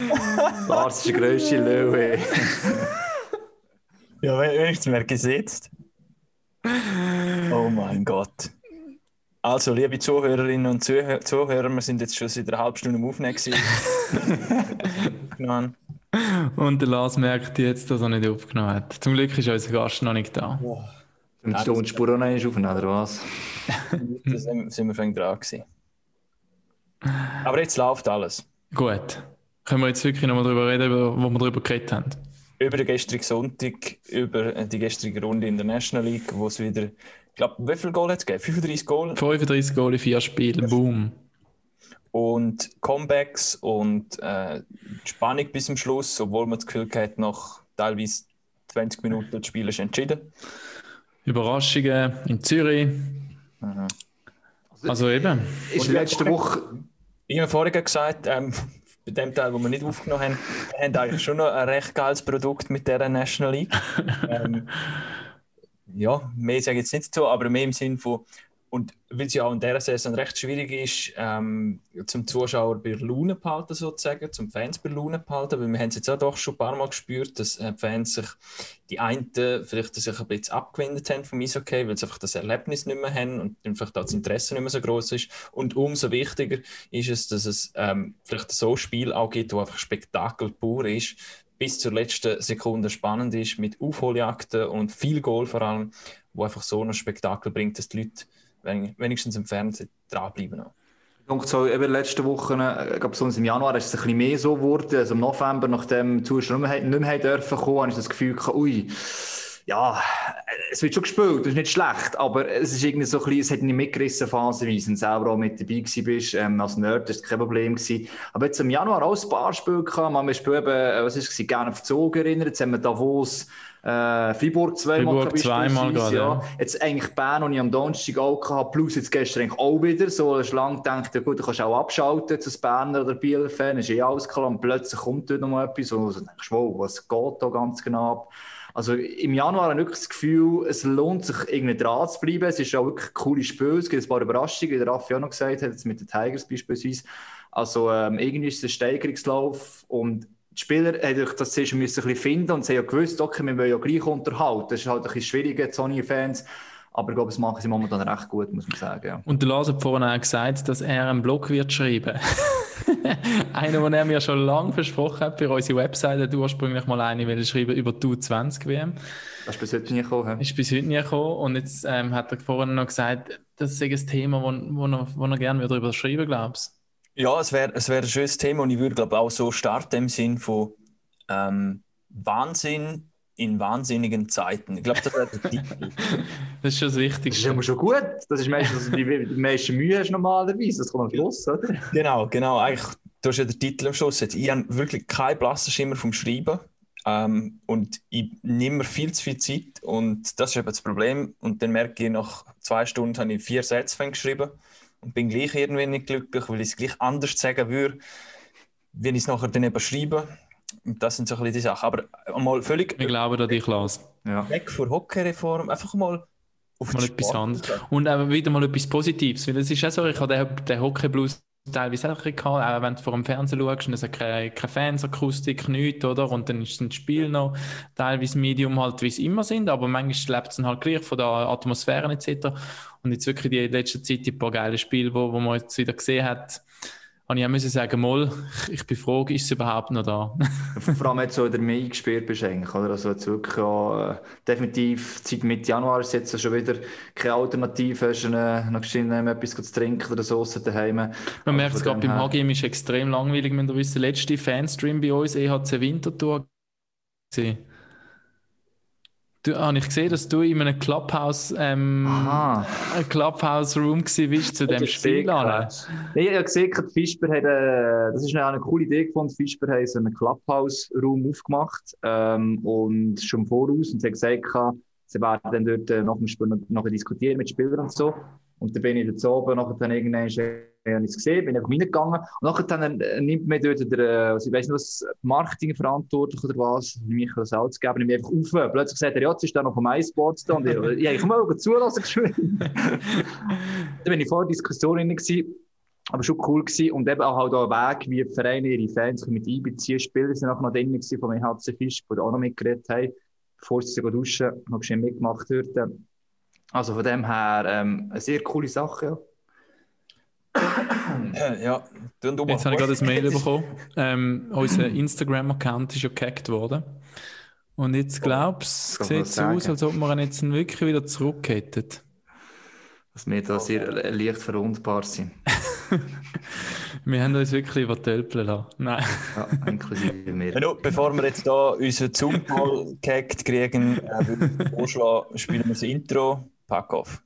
Lars ist der grösste Löwe. ja, wenigstens mehr gesetzt. Oh mein Gott. Also, liebe Zuhörerinnen und Zuhörer, wir sind jetzt schon seit einer halben Stunde im Aufnehmen. und der Lars merkt jetzt, dass er nicht aufgenommen hat. Zum Glück ist unser Gast noch nicht da. Wow. Und die Tonspur auch nicht aufgenommen, oder was? da sind, sind wir schon dran gewesen. Aber jetzt läuft alles. Gut. Können wir jetzt wirklich nochmal darüber reden, wo wir darüber geredet haben? Über den gestrigen Sonntag, über die gestrige Runde in der National League, wo es wieder glaube, wie viele Goal hat es gegeben? 35 Goal? 35 Goal in vier Spielen, boom. Und Comebacks und äh, Spannung bis zum Schluss, obwohl man das Gefühl hat, nach teilweise 20 Minuten das Spiel ist entschieden. Überraschungen in Zürich. Mhm. Also eben. Ist letzte Woche. Ich habe vorhin gesagt, ähm, bei dem Teil, wo wir nicht aufgenommen haben, wir haben eigentlich schon noch ein recht geiles Produkt mit dieser National League. ähm, ja, mehr sage ich jetzt nicht so, aber mehr im Sinn von, und weil es ja auch in dieser Saison recht schwierig ist, ähm, zum Zuschauer bei Laune behalten, sozusagen, zum Fans bei Laune behalten, weil wir haben es jetzt auch doch schon ein paar Mal gespürt, dass äh, Fans sich, die einen vielleicht sich ein bisschen abgewendet haben vom Eishockey, weil sie einfach das Erlebnis nicht mehr haben und einfach das Interesse nicht mehr so groß ist. Und umso wichtiger ist es, dass es ähm, vielleicht so ein Spiel auch gibt, wo einfach Spektakel pur ist, bis zur letzten Sekunde spannend ist, mit Aufholjagden und viel Goal vor allem, wo einfach so ein Spektakel bringt, dass die Leute wenigstens im Fernsehen dranbleiben. Und so eben letzte Woche, äh, ich im Januar ist es ein bisschen mehr so geworden. Also im November, nachdem die Zuschauer nicht mehr, nicht mehr dürfen kommen, habe ich das Gefühl, ui, ja, es wird schon gespielt, das ist nicht schlecht, aber es ist irgendwie so ein bisschen, es hat nicht mitgerissen phasenweise und selber auch mit dabei bist, ähm, als Nerd, das war kein Problem gewesen. Aber jetzt im Januar auch ein paar Spiele gehabt, man Spiel eben, äh, was ist es, gerne auf Zug erinnert, jetzt haben wir Davos, äh, Fribourg zweimal Fribourg zweimal gerade, ja. ja. Jetzt eigentlich Bern, und ich am Donnerstag auch gehabt, plus jetzt gestern eigentlich auch wieder, so hast lang gedacht, ja gut, du kannst auch abschalten zu Berner oder Bielefeld, ist eh alles klar, und plötzlich kommt dort noch mal etwas, und du denkst, wow, was geht da ganz genau ab? Also im Januar habe ich das Gefühl, es lohnt sich irgendwie dran zu bleiben. Es ist auch wirklich ein cooles Spiel. Es gibt ein paar Überraschungen, wie der Raffi auch noch gesagt hat, jetzt mit den Tigers beispielsweise. Also ähm, irgendwie ist es ein Steigerungslauf und die Spieler haben das zuerst ein bisschen finden und sie haben ja gewusst, okay, wir wollen ja gleich unterhalten. Das ist halt ein bisschen schwierig, Sony-Fans. Aber ich glaube, das machen sie momentan recht gut, muss man sagen. Ja. Und der Lars hat vorhin auch gesagt, dass er einen Blog wird schreiben. einen, den er mir schon lange versprochen hat für unsere Webseite. hat ursprünglich mal eine schreiben über die U20-WM. Das ist bis heute nie gekommen. Ist bis heute nie gekommen. Und jetzt ähm, hat er vorhin noch gesagt, das ist ein Thema, wo, wo, er, wo er gerne darüber schreiben glaubst Ja, es wäre es wär ein schönes Thema und ich würde glaube auch so starten im Sinn von ähm, Wahnsinn in wahnsinnigen Zeiten. Ich glaube, das wäre der Titel. das ist schon das Wichtigste. Das ist immer schon gut. Das ist meistens die, die meiste Mühe hast normalerweise. Das kommt am Schluss, oder? Genau, genau. Eigentlich, du hast ja den Titel am Schluss. Jetzt, ich habe wirklich keinen blassen Schimmer vom Schreiben. Ähm, und ich nehme mir viel zu viel Zeit. Und das ist eben das Problem. Und dann merke ich, nach zwei Stunden habe ich vier Sätze geschrieben und bin gleich irgendwie nicht glücklich, weil ich es gleich anders sagen würde, wenn ich es nachher dann eben schreibe das sind so ein bisschen die Sachen. Aber mal völlig. Ich glaube an dich, Klaus. Ja. Weg von Hockey-Reform, einfach mal auf mal etwas anderes. Und eben wieder mal etwas Positives. Weil es ist ja so, ich habe den, den Hockey-Blues teilweise auch gehabt, auch wenn du vor dem Fernsehen schaust es hat keine, keine Fans, nichts, oder? Und dann ist das Spiel noch teilweise Medium halt, wie es immer sind, aber manchmal lebt es dann halt gleich von der Atmosphäre etc. Und jetzt wirklich die letzte Zeit die paar geile Spiele, wo, wo man jetzt wieder gesehen hat, habe ich müssen sagen, Moll, ich bin froh, ist es überhaupt noch da? Vor allem jetzt so in der Mai gespielt bist eigentlich, oder? Also jetzt wirklich auch, äh, definitiv seit Mitte Januar ist jetzt schon wieder keine Alternative, hast du noch geschehen, etwas zu trinken oder so daheim. Man also merkt es gerade beim HGM ist extrem langweilig, wenn du wisst, der letzte Fanstream bei uns, EHC Winterthur, gewesen. Du, habe ich gesehen, dass du in einem Clubhouse, ähm, Clubhouse Room bist zu dem Spiel. Nein, ich habe gesehen, die Fischer hat, äh, das ist eine, coole Idee gefunden. Fischer hat so einen Clubhouse Room aufgemacht ähm, und schon voraus und sie hat gesagt, sie werden dann dort äh, noch, noch diskutieren mit Spielern und so. Und dann bin ich jetzt oben, nachher dann irgendwann habe ich es gesehen, bin einfach reingegangen. Und nachher äh, nimmt mir dort der, also ich weiß nicht was, Marketingverantwortlich oder was, Michael Salz nimmt einfach auf. Plötzlich sagt er, ja, jetzt ist da noch vom iSports da. Und ich, ja, ich mal zulassen. dann bin ich vor der Diskussion rein gewesen. aber schon cool gewesen. Und eben auch halt auch ein Weg, wie Vereine ihre Fans mit einbeziehen. Spieler sind auch noch drin vom EHC Fisch, die auch noch mitgeredet haben, bevor sie duschen, noch schön mitgemacht würden. Also von dem her ähm, eine sehr coole Sache, ja. Ja, du und Jetzt habe ich gerade ein Mail bekommen. Ähm, unser Instagram-Account ist ja gehackt worden. Und jetzt glaubst du, sieht es so aus, als ob wir ihn jetzt wirklich wieder zurück hätten. Dass wir da sehr leicht verwundbar sind. wir haben uns wirklich übertölpeln lassen. Nein. Ja, inklusive mir. Ja, bevor wir jetzt hier unseren Zoom-Call gehackt kriegen, äh, würde ich vorschlagen, spielen wir das Intro. Pack auf.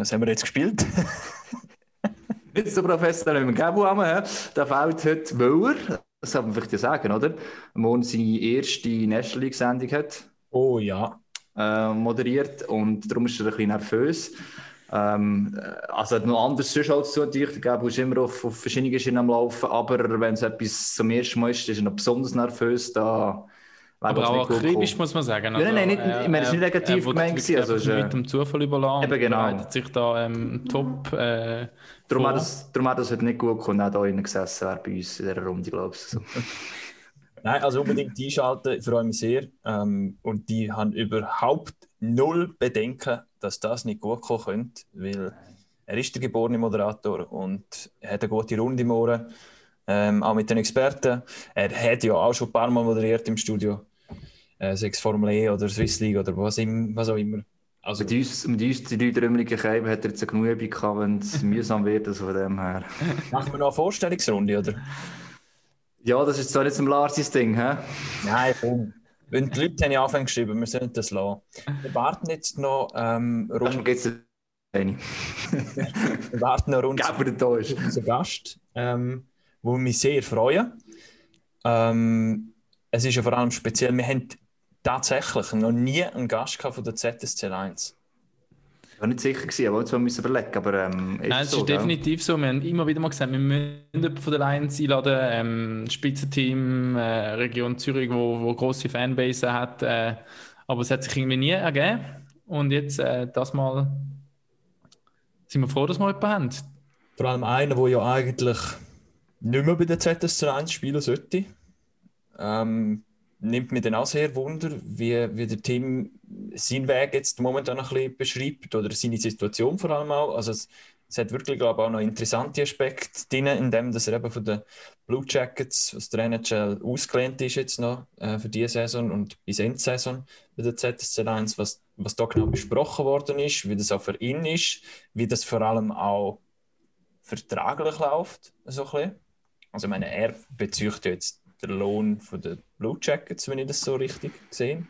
Was haben wir jetzt gespielt? Jetzt der Professor im haben, der fällt heute Müller, das kann man vielleicht ja sagen, oder? Morgen seine erste National League-Sendung hat. Oh ja. Äh, moderiert und darum ist er ein bisschen nervös. Ähm, also noch anders sonst als zu natürlich. Der Gabu ist immer auf, auf verschiedenen Schienen am Laufen, aber wenn es etwas zum ersten Mal ist, ist er noch besonders nervös. Da aber auch akribisch, muss man sagen. Also, nein, nein, nicht, ich meine, es ist nicht negativ gemeint. Also, ist, äh, mit dem Zufall überlassen. Eben genau. Bereitet sich da ähm, top äh, Darum hat, das, darum hat das heute nicht gut gekommen, auch da innen gesessen wäre bei uns in dieser Runde, glaube ich. So. Nein, also unbedingt einschalten, ich freue mich sehr. Ähm, und die haben überhaupt null Bedenken, dass das nicht gut kommen könnte, weil er ist der geborene Moderator und er hat eine gute Runde im Ohren, ähm, auch mit den Experten. Er hat ja auch schon ein paar Mal moderiert im Studio äh, sechs Formel E oder Swiss League oder was, im, was auch immer. Also, mit, uns, mit uns die drei trümmeligen Scheiben hat er jetzt eine genug Übung gehabt, wenn es mühsam wird, also von dem her. Machen wir noch eine Vorstellungsrunde, oder? Ja, das ist zwar nicht zum Larsis Ding, hä? Nein, komm. Wenn die Leute haben ja angefangen geschrieben, wir sollen das lassen. Wir warten jetzt noch ähm, rund... Wir warten noch rund... Gäbe da ist. Unser Gast, ähm, wo wir mich sehr freuen. Ähm, es ist ja vor allem speziell, wir haben tatsächlich noch nie einen Gast von der ZSC 1. Ich war nicht sicher, gewesen, aber jetzt müssen wir überlegen. Aber, ähm, ist Nein, es so, ist definitiv so. Wir haben immer wieder mal gesagt, wir müssen von der Lions einladen. Ähm, Spitzenteam, äh, Region Zürich, wo, wo grosse Fanbase hat. Äh, aber es hat sich irgendwie nie ergeben. Und jetzt, äh, das Mal, sind wir froh, dass wir jemanden haben. Vor allem einer, der ja eigentlich nicht mehr bei der ZSC 1 spielen sollte. Ähm, nimmt mir dann auch sehr Wunder, wie, wie der Team seinen Weg jetzt momentan ein bisschen beschreibt oder seine Situation vor allem auch. Also es, es hat wirklich, glaube ich, auch noch interessante Aspekte drin, in dem, dass er eben von den Blue Jackets aus der NHL ausgelehnt ist jetzt noch äh, für diese Saison und bis Endsaison bei der ZSC 1, was, was da genau besprochen worden ist, wie das auch für ihn ist, wie das vor allem auch vertraglich läuft, so ein bisschen. Also ich meine, er bezieht jetzt der Lohn von den Blue Jackets, wenn ich das so richtig sehe.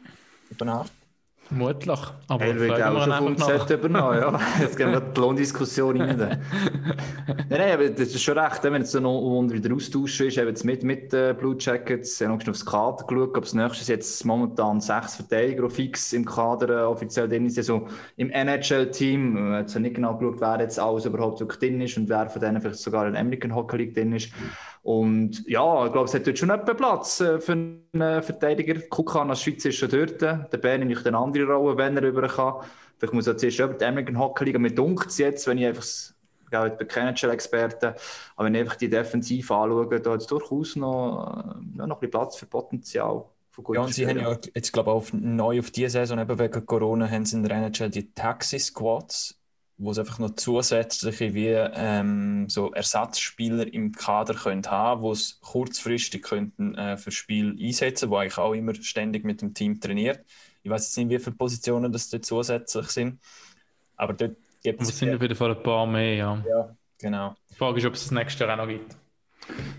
Vermutlich. Aber er wird auch schon vom Set übernommen, ja. Jetzt gehen wir die Lohndiskussion rein. nein, nein, aber das ist schon recht, wenn jetzt noch unter wieder austauschen ist, eben jetzt mit, mit den Blue Jackets, ich habe noch aufs Kader geschaut, ob es nächstes jetzt momentan sechs Verteidiger fix im Kader äh, offiziell drin ist, also im NHL-Team, jetzt nicht genau geschaut, wer jetzt alles überhaupt wirklich drin ist und wer von denen vielleicht sogar in der American Hockey League drin ist. Und ja, ich glaube, es hat dort schon etwas Platz äh, für einen äh, Verteidiger. Kukan als Schweiz ist schon dort. Der Bern nicht eine andere Rolle, wenn er rüber kann. Vielleicht muss er zuerst über die American Hockey League. Mir dunkelt es jetzt, wenn ich einfach ich bin kein Experte, aber wenn ich einfach die Defensive anschaue, da hat es durchaus noch, äh, ja, noch ein bisschen Platz für Potenzial. Ja, und sie haben ja jetzt, glaube ich, neu auf diese Saison, eben wegen Corona, haben sie in der NHL die Taxi Squads wo es einfach noch zusätzliche wie ähm, so Ersatzspieler im Kader können haben, wo es kurzfristig könnten äh, für Spiel einsetzen, wo eigentlich auch immer ständig mit dem Team trainiert. Ich weiß jetzt nicht, wie viele Positionen das dort zusätzlich sind, aber dort gibt es. Es sind auf jeden Fall ein paar mehr, ja. Ja, genau. Die Frage ist, ob es das nächste Jahr auch noch gibt.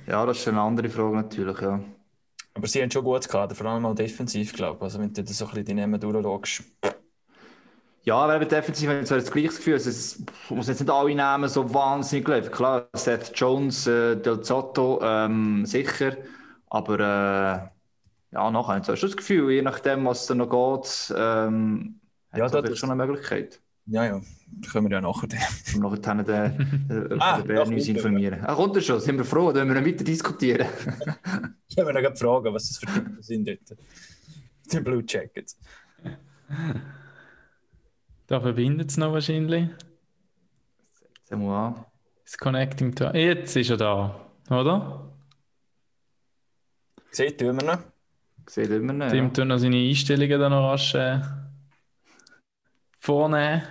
Ja, das ist eine andere Frage natürlich, ja. Aber sie haben schon gut Kader, vor allem mal defensiv, glaube ich. Also wenn du das so ein bisschen die Namen durchschaust, ja, aber eben defensiv habe ich zwar das gleiche Gefühl, also es muss jetzt nicht alle Namen so wahnsinnig laufen. Klar, Seth Jones, äh, Del Zotto, ähm, sicher, aber Ja, nachher hast du das Gefühl, je nachdem, was da noch geht, ähm, ja, hat das schon eine Möglichkeit. Ja, ja, das können wir ja nachher. Und nachher den, den, den, ah, den Bern uns informieren. Ah, kommt er schon? Sind wir froh? Dann wir weiter diskutieren. ich habe mir noch fragen, was das für Typen sind dort. Die Blue Jackets. Da verbindet es noch wahrscheinlich. Sehen wir an. Das Connecting to. Jetzt ist er da, oder? Seht ihr immer noch? Seht immer noch. Tim ja. tut noch seine Einstellungen dann noch rasch äh, vornehmen.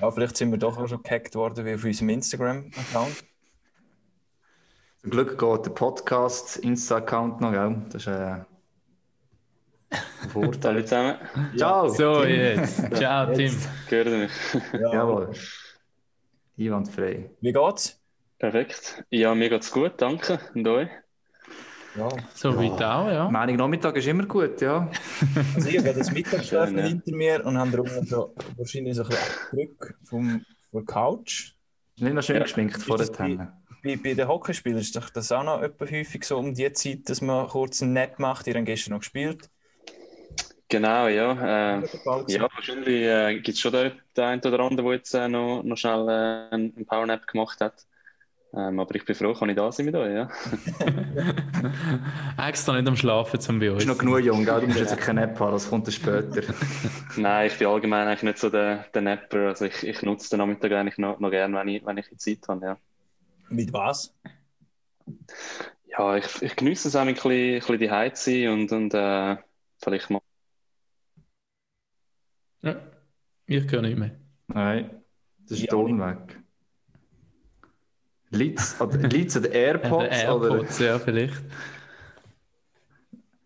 ja, vielleicht sind wir doch auch schon gehackt worden wie auf unserem Instagram-Account. Zum Glück geht der Podcast Insta-Account noch, gell? Das ist äh, ein Vorteil. Hallo zusammen. Ciao. So, Tim. jetzt. Ciao, Tim. Gehört mich. Ja. Jawohl. Einwandfrei. Wie geht's? Perfekt. Ja, mir geht's gut, danke. Und euch? Ja. So ja. weit auch, ja. Meinung Nachmittag ist immer gut, ja. Also ich habe das Mittagsschläfen ja. hinter mir und habe darum so wahrscheinlich so ein bisschen Abdruck vom, von der Couch. Nicht noch schön ja. geschminkt vor der Tenne. Bei, bei den Hockeyspielern ist doch das auch noch etwa häufig so um die Zeit, dass man kurz einen Nap macht. Ihr habt gestern noch gespielt. Genau, ja. Äh, ja, wahrscheinlich äh, gibt es schon den, den einen oder anderen, der jetzt äh, noch, noch schnell äh, einen Powernap gemacht hat. Ähm, aber ich bin froh, kann ich da sein mit euch, ja. Extra nicht am Schlafen zum bei uns. Du bist noch genug jung, gell? du musst jetzt keine App haben, das kommt dann später. Nein, ich bin allgemein eigentlich nicht so der, der Napper. Also ich, ich nutze den Nachmittag eigentlich noch, noch gerne, wenn ich, wenn ich Zeit habe, ja. Mit was? Ja, ich, ich genieße es auch ein bisschen, ein bisschen die Heiz und, und äh, vielleicht mal. Ja, ich höre nicht mehr. Nein, das ist Ton weg. Liegt an den AirPods? AirPods, ja, vielleicht.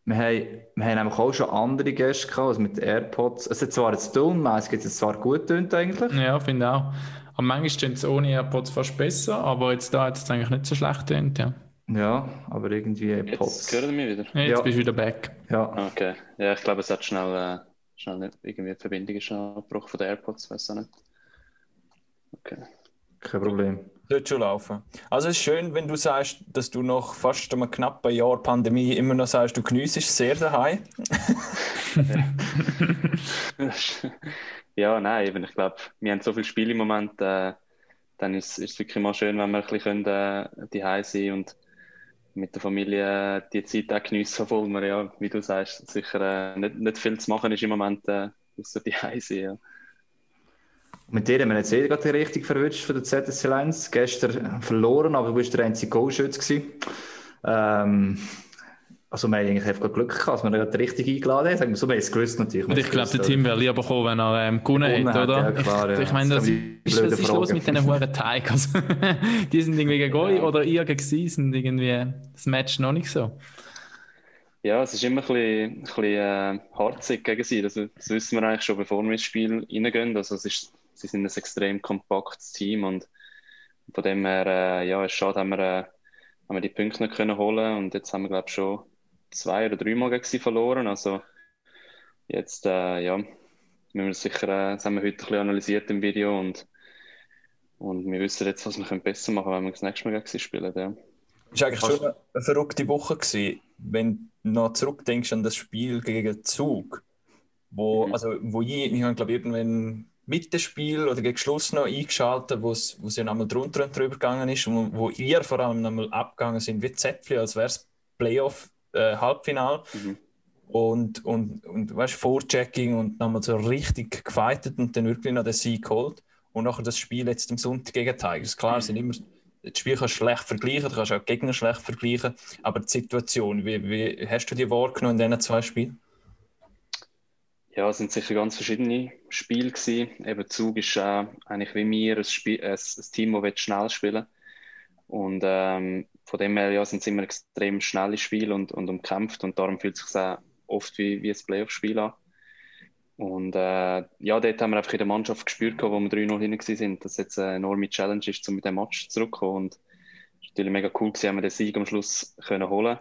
Wir haben, wir haben nämlich auch schon andere Gäste gehabt, also mit AirPods. Es hat zwar jetzt tonmäßig jetzt zwar gut tönt eigentlich. Ja, finde auch. Aber manchmal tönt es ohne AirPods fast besser, aber jetzt da hat es eigentlich nicht so schlecht tönt, ja. Ja, aber irgendwie AirPods. Jetzt hören wir wieder? Ja, jetzt ja. bist du wieder back. Ja. Okay. Ja, ich glaube, es hat schnell, äh, schnell irgendwie die Verbindung ist abgebrochen von den AirPods, weiß auch nicht. Okay. Kein Problem sollte schon laufen. Also es ist schön, wenn du sagst, dass du nach fast einem knappen Jahr Pandemie immer noch sagst, du geniessest sehr daheim. ja, nein, eben, ich glaube, wir haben so viele Spiele im Moment, äh, dann ist es wirklich mal schön, wenn wir ein bisschen äh, daheim sein und mit der Familie äh, die Zeit auch geniessen, obwohl man ja, wie du sagst, sicher äh, nicht, nicht viel zu machen ist im Moment, äh, außer daheim sein. Ja. Mit dir haben wir jetzt eh gerade richtig verwünscht für den ZSC 1. Gestern verloren, aber du warst der einzige Goalschütze. Ähm, also wir haben eigentlich einfach Glück gehabt, dass wir gerade richtig eingeladen haben. Sagen wir so, wir haben es gewusst natürlich. Und ich glaube, der Tim wäre lieber gekommen, wenn er ähm, gewonnen hätte, oder? Ja, klar, ja. Ich meine, das, ist, was ist los mit diesen hohen Tigers? die sind irgendwie gegen euch oder ihr gegen sie sind irgendwie das Match noch nicht so. Ja, es ist immer ein bisschen, ein bisschen äh, harzig gegen sie. Das, das, wissen wir eigentlich schon, bevor wir ins Spiel reingehen. Also es ist sie sind ein extrem kompaktes Team und von dem her, äh, ja, es ist schade, haben wir, äh, haben wir die Punkte nicht können holen und jetzt haben wir, glaube ich, schon zwei oder drei Mal gegen sie verloren. Also jetzt, äh, ja, müssen wir sicher, äh, das haben wir heute ein bisschen analysiert im Video und, und wir wissen jetzt, was wir besser machen können, wenn wir das nächste Mal gegen sie spielen. Ja. Es war eigentlich schon eine verrückte Woche, gewesen, wenn du noch zurückdenkst an das Spiel gegen Zug, wo, mhm. also, wo ich, ich habe, glaube ich, irgendwann mit dem Spiel oder gegen Schluss noch eingeschaltet, wo es ja nochmal drunter und drüber gegangen ist und wo ihr vor allem nochmal abgegangen sind wie Zäpfli, als wäre es Playoff-Halbfinal. Äh, mhm. Und, und, und weißt, Vorchecking und nochmal so richtig gefightet und dann wirklich noch den Sieg geholt. Und nachher das Spiel jetzt am Sonntag gegen Tigers. Klar, mhm. sind immer, das Spiel kannst du schlecht vergleichen, du kannst auch Gegner schlecht vergleichen, aber die Situation, wie, wie hast du die wahrgenommen in diesen zwei Spielen? Ja, es sind sicher ganz verschiedene Spiele gewesen. Eben Zug ist äh, eigentlich wie mir ein, Spiel, ein, ein Team, das schnell spielen Und ähm, von dem her ja, sind es immer extrem schnelle Spiele und, und umkämpft und darum fühlt es sich auch oft wie, wie ein Playoff-Spiel an. Und äh, ja, dort haben wir einfach in der Mannschaft gespürt, wo wir 3-0 hinten sind, dass jetzt eine enorme Challenge ist, um mit dem Match zurückzukommen. Und es war natürlich mega cool, haben wir den Sieg am Schluss können holen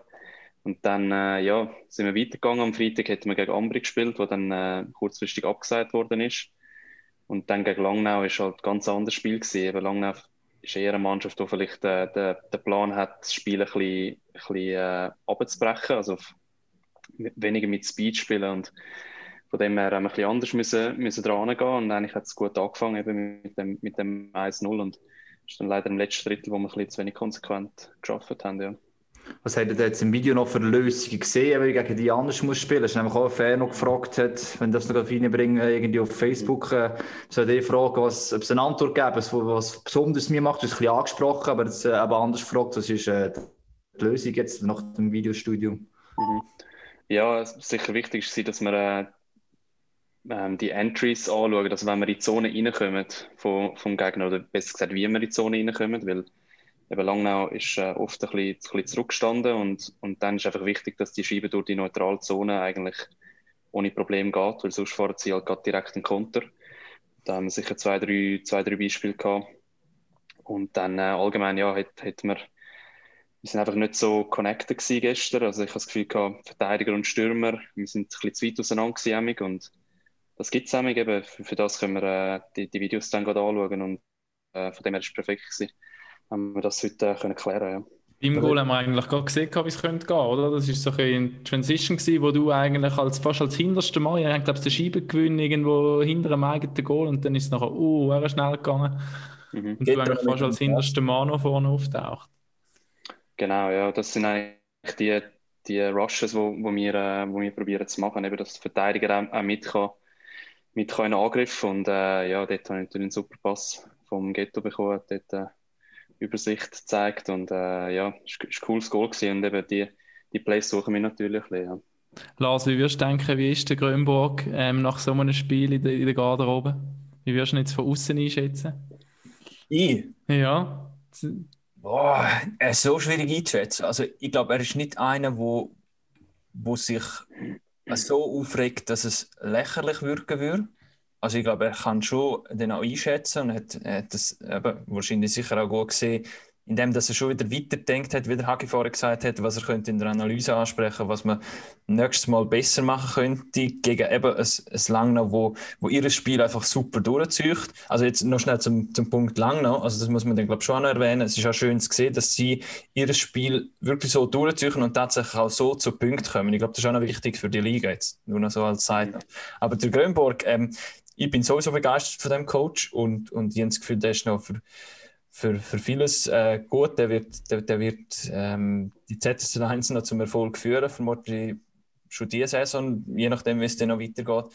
und dann äh, ja, sind wir weitergegangen. Am Freitag hätten wir gegen Ambri gespielt, wo dann äh, kurzfristig abgesagt worden ist. Und dann gegen Langnau ist halt ein ganz anderes Spiel gewesen. Eben Langnau ist eher eine Mannschaft, die vielleicht äh, den, den Plan hat, das Spiel ein bisschen bisschen äh, abzubrechen, also weniger mit Speed spielen und von dem her haben wir ein bisschen anders müssen, müssen dran gehen und eigentlich hat es gut angefangen eben mit dem, mit dem 1-0 und ist dann leider im letzten Drittel, wo wir ein bisschen zu wenig konsequent geschafft haben, ja. Was habt ihr jetzt im Video noch für Lösungen gesehen, wie gegen die anders muss spielen? Das ist nämlich auch ein Fan noch gefragt hat, wenn das noch reinbringen, irgendwie auf Facebook, äh, soll ich fragen, was, ob es eine Antwort gäbe, was, was besonders mir macht. Du hast es ein bisschen angesprochen, aber jetzt äh, eben anders gefragt, was ist äh, die Lösung jetzt nach dem Videostudium? Mhm. Ja, sicher wichtig ist, dass wir äh, ähm, die Entries anschauen, also wenn wir in die Zone reinkommen vom, vom Gegner, oder besser gesagt, wie wir in die Zone reinkommen, weil eben Langnau ist äh, oft ein bisschen, ein bisschen zurückgestanden und, und dann ist einfach wichtig, dass die Scheibe durch die neutrale Zone eigentlich ohne Problem geht, weil sonst fahren sie halt direkt in Konter. Da haben wir sicher zwei, drei, zwei, drei Beispiele gehabt. Und dann äh, allgemein, ja, hätten hat wir, wir sind einfach nicht so connected gewesen gestern. Also ich habe das Gefühl gehabt, Verteidiger und Stürmer, wir sind ein bisschen zu weit auseinander gewesen und das gibt es eben. Für, für das können wir äh, die, die Videos dann gerade anschauen und äh, von dem her ist es perfekt gewesen haben wir das heute können klären ja. Im Goal haben wir eigentlich gerade gesehen, wie es könnte gehen, oder? Das war so ein Transition gewesen, wo du eigentlich als, fast als hinterste Mal, ich glaube, der Scheibengewinn irgendwo hinter dem eigenen Goal und dann ist es nachher, uh, er schnell gegangen. Mhm. Und Geht du eigentlich fast als hinterste Mann noch vorne auftaucht. Genau, ja, das sind eigentlich die, die Rushes, die wo, wo wir, äh, wo wir probieren zu machen, eben, dass der Verteidiger auch, auch mit, kann, mit kann in Angriff und äh, ja, dort habe ich natürlich einen super Pass vom Ghetto bekommen, dort äh, Übersicht zeigt. Und äh, ja, es war ein cooles Goal gewesen. und eben die, die Plays suchen wir natürlich. Ja. Lars, wie würdest du denken, wie ist der Grönburg ähm, nach so einem Spiel in der, in der Garderobe? Wie würdest du ihn jetzt von außen einschätzen? Ich? Ja. Boah, er ist so schwierig einzuschätzen. Also ich glaube, er ist nicht einer, wo, wo sich so aufregt, dass es lächerlich wirken würde. Also ich glaube, er kann schon den auch einschätzen und hat, hat das eben wahrscheinlich sicher auch gut gesehen, indem er schon wieder weiterdenkt hat, wie der Hagi vorher gesagt hat, was er könnte in der Analyse ansprechen, was man nächstes Mal besser machen könnte gegen eben ein, ein Langnau, wo, wo ihr Spiel einfach super durchzieht. Also jetzt noch schnell zum, zum Punkt Langnau, also das muss man dann glaube ich schon erwähnen. Es ist auch schön zu sehen, dass sie ihr Spiel wirklich so durchziehen und tatsächlich auch so zu Punkten kommen. Ich glaube, das ist auch noch wichtig für die Liga jetzt, nur noch so als Seite. Aber der Grönborg, ähm, ich bin sowieso begeistert von dem Coach und, und ich habe das Gefühl, der ist noch für, für, für vieles äh, gut. Der wird, der, der wird ähm, die ZSC 1 noch zum Erfolg führen, vermutlich schon diese Saison, je nachdem, wie es dann noch weitergeht.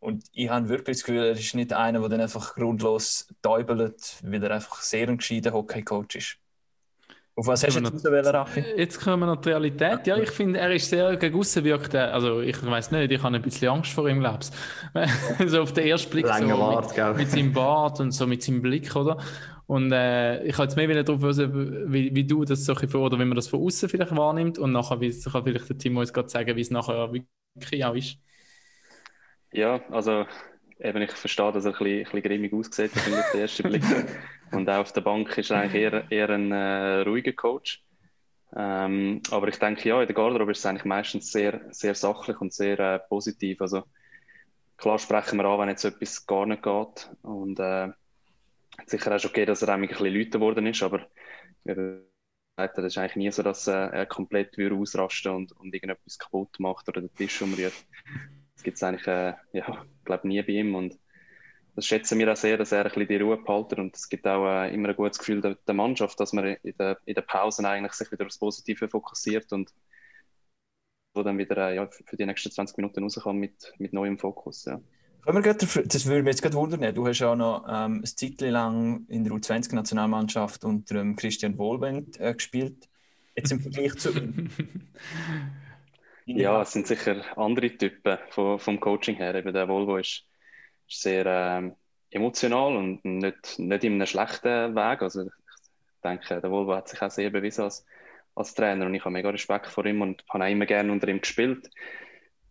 Und ich habe wirklich das Gefühl, er ist nicht einer, der dann einfach grundlos täubelt, weil er einfach sehr ein gescheiter Hockey-Coach ist. Auf was hast du jetzt noch, Raffi? Jetzt kommen wir noch die Realität. Ja, ich finde, er ist sehr gegen aussen wirkt. Also, ich weiß nicht, ich habe ein bisschen Angst vor ihm, glaube ich. so auf den ersten Blick. so Bart, mit, mit, seinem Bart und so mit seinem Blick, oder? Und äh, ich habe jetzt mehr darauf wissen, wie, wie du das so vor, oder wie man das von außen vielleicht wahrnimmt und nachher wie, kann vielleicht der Timo uns gerade sagen, wie es nachher wirklich auch ist. Ja, also eben, ich verstehe, dass er ein bisschen, ein bisschen grimmig aussieht, auf den ersten Blick. Und auch auf der Bank ist er eigentlich eher, eher ein äh, ruhiger Coach. Ähm, aber ich denke, ja, in der Garderobe ist es eigentlich meistens sehr, sehr sachlich und sehr äh, positiv. Also klar sprechen wir an, wenn jetzt etwas gar nicht geht. Und äh, sicher auch schon okay, dass er ein bisschen lauter geworden ist, aber das ist eigentlich nie so, dass äh, er komplett ausrasten und, und irgendetwas kaputt macht oder den Tisch umrührt. Das gibt es eigentlich, äh, ja, glaube nie bei ihm. Und das schätzen wir auch sehr, dass er ein bisschen die Ruhe behalten und es gibt auch äh, immer ein gutes Gefühl der, der, Mannschaft, dass man in der, in der Pausen eigentlich sich wieder aufs Positive fokussiert und wo dann wieder äh, ja, für die nächsten 20 Minuten rauskommt mit, mit neuem Fokus. Ja. Können wir grad, das würde mich jetzt gerade wundern. Du hast auch noch ähm, ein Zeit lang in der U20-Nationalmannschaft unter ähm, Christian Wohlwend äh, gespielt. Jetzt im Vergleich zu. ja, es sind sicher andere Typen vom, vom Coaching her. Eben der Volvo ist ist sehr ähm, emotional und nicht, nicht in einem schlechten Weg. Also ich denke, der Volvo hat sich auch sehr bewiesen als, als Trainer und ich habe mega Respekt vor ihm und habe auch immer gerne unter ihm gespielt.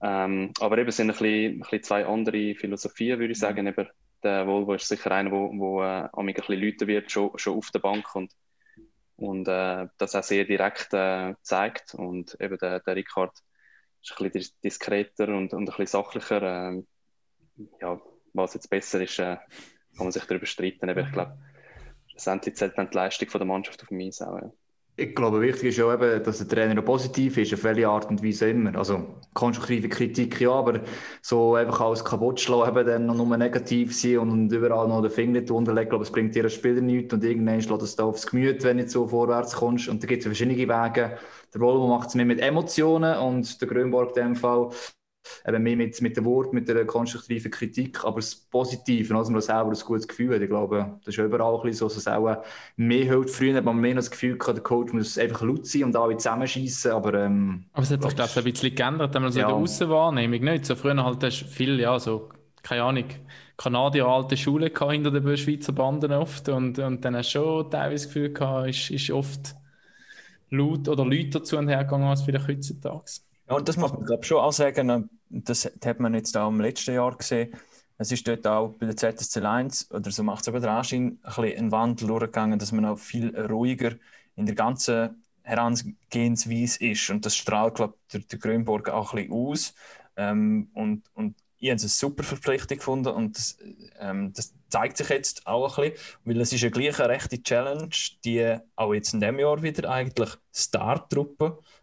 Ähm, aber eben sind ein bisschen, ein bisschen zwei andere Philosophien, würde ich mhm. sagen. Eben, der Volvo ist sicher einer, wo, wo äh, ein bisschen Leute wird, schon, schon auf der Bank und, und äh, das auch sehr direkt äh, zeigt. Und eben der, der Ricard ist ein bisschen diskreter und, und ein bisschen sachlicher. Äh, ja, was jetzt besser ist, äh, kann man sich darüber streiten. Aber ich glaube, schlussendlich zählt dann die Leistung von der Mannschaft auf dem Eis. Ja. Ich glaube, wichtig ist auch eben, dass der Trainer positiv ist, auf welche Art und Weise immer. Also konstruktive Kritik ja, aber so einfach alles kaputt schlagen, eben dann noch nur negativ sein und überall noch den Finger drunter legen, glaube es bringt dir als Spieler nichts und irgendwann schlägt es da aufs Gemüt, wenn du so vorwärts kommst. Und da gibt es verschiedene Wege. Der Volvo macht es mehr mit Emotionen und der Grünborg in dem Fall eben mehr mit, mit dem Wort, mit der konstruktiven Kritik, aber das Positive, also man selber ein gutes Gefühl hat. Ich glaube, das ist überall ein bisschen so, dass es auch mehr hilft. Früher hat man mehr das Gefühl gehabt, der Coach muss einfach laut sein und alle zusammenschießen, aber... Ähm, aber es hat sich, glaube ich, ein bisschen geändert, wenn man so ja. in der Aussenwahrnehmung nicht. So früher halt hast viel, ja, so, keine Ahnung, Kanadier alte Schule hinter den Schweizer Banden oft und, und dann hast du schon teilweise das Gefühl gehabt, ist, ist oft laut oder Leute dazu und hergegangen als vielleicht heutzutage. Ja, und das muss man glaube schon auch sagen, äh, das hat man jetzt auch im letzten Jahr gesehen. Es ist dort auch bei der ZSC 1 oder so macht es aber der Anschein, ein, bisschen ein Wandel durchgegangen, dass man auch viel ruhiger in der ganzen Herangehensweise ist. Und das strahlt, glaube ich, der, der Grünburg auch ein bisschen aus. Ähm, und, und ich habe es eine super Verpflichtung gefunden und das, ähm, das zeigt sich jetzt auch ein bisschen, weil es ist ja gleich eine rechte Challenge, die auch jetzt in diesem Jahr wieder eigentlich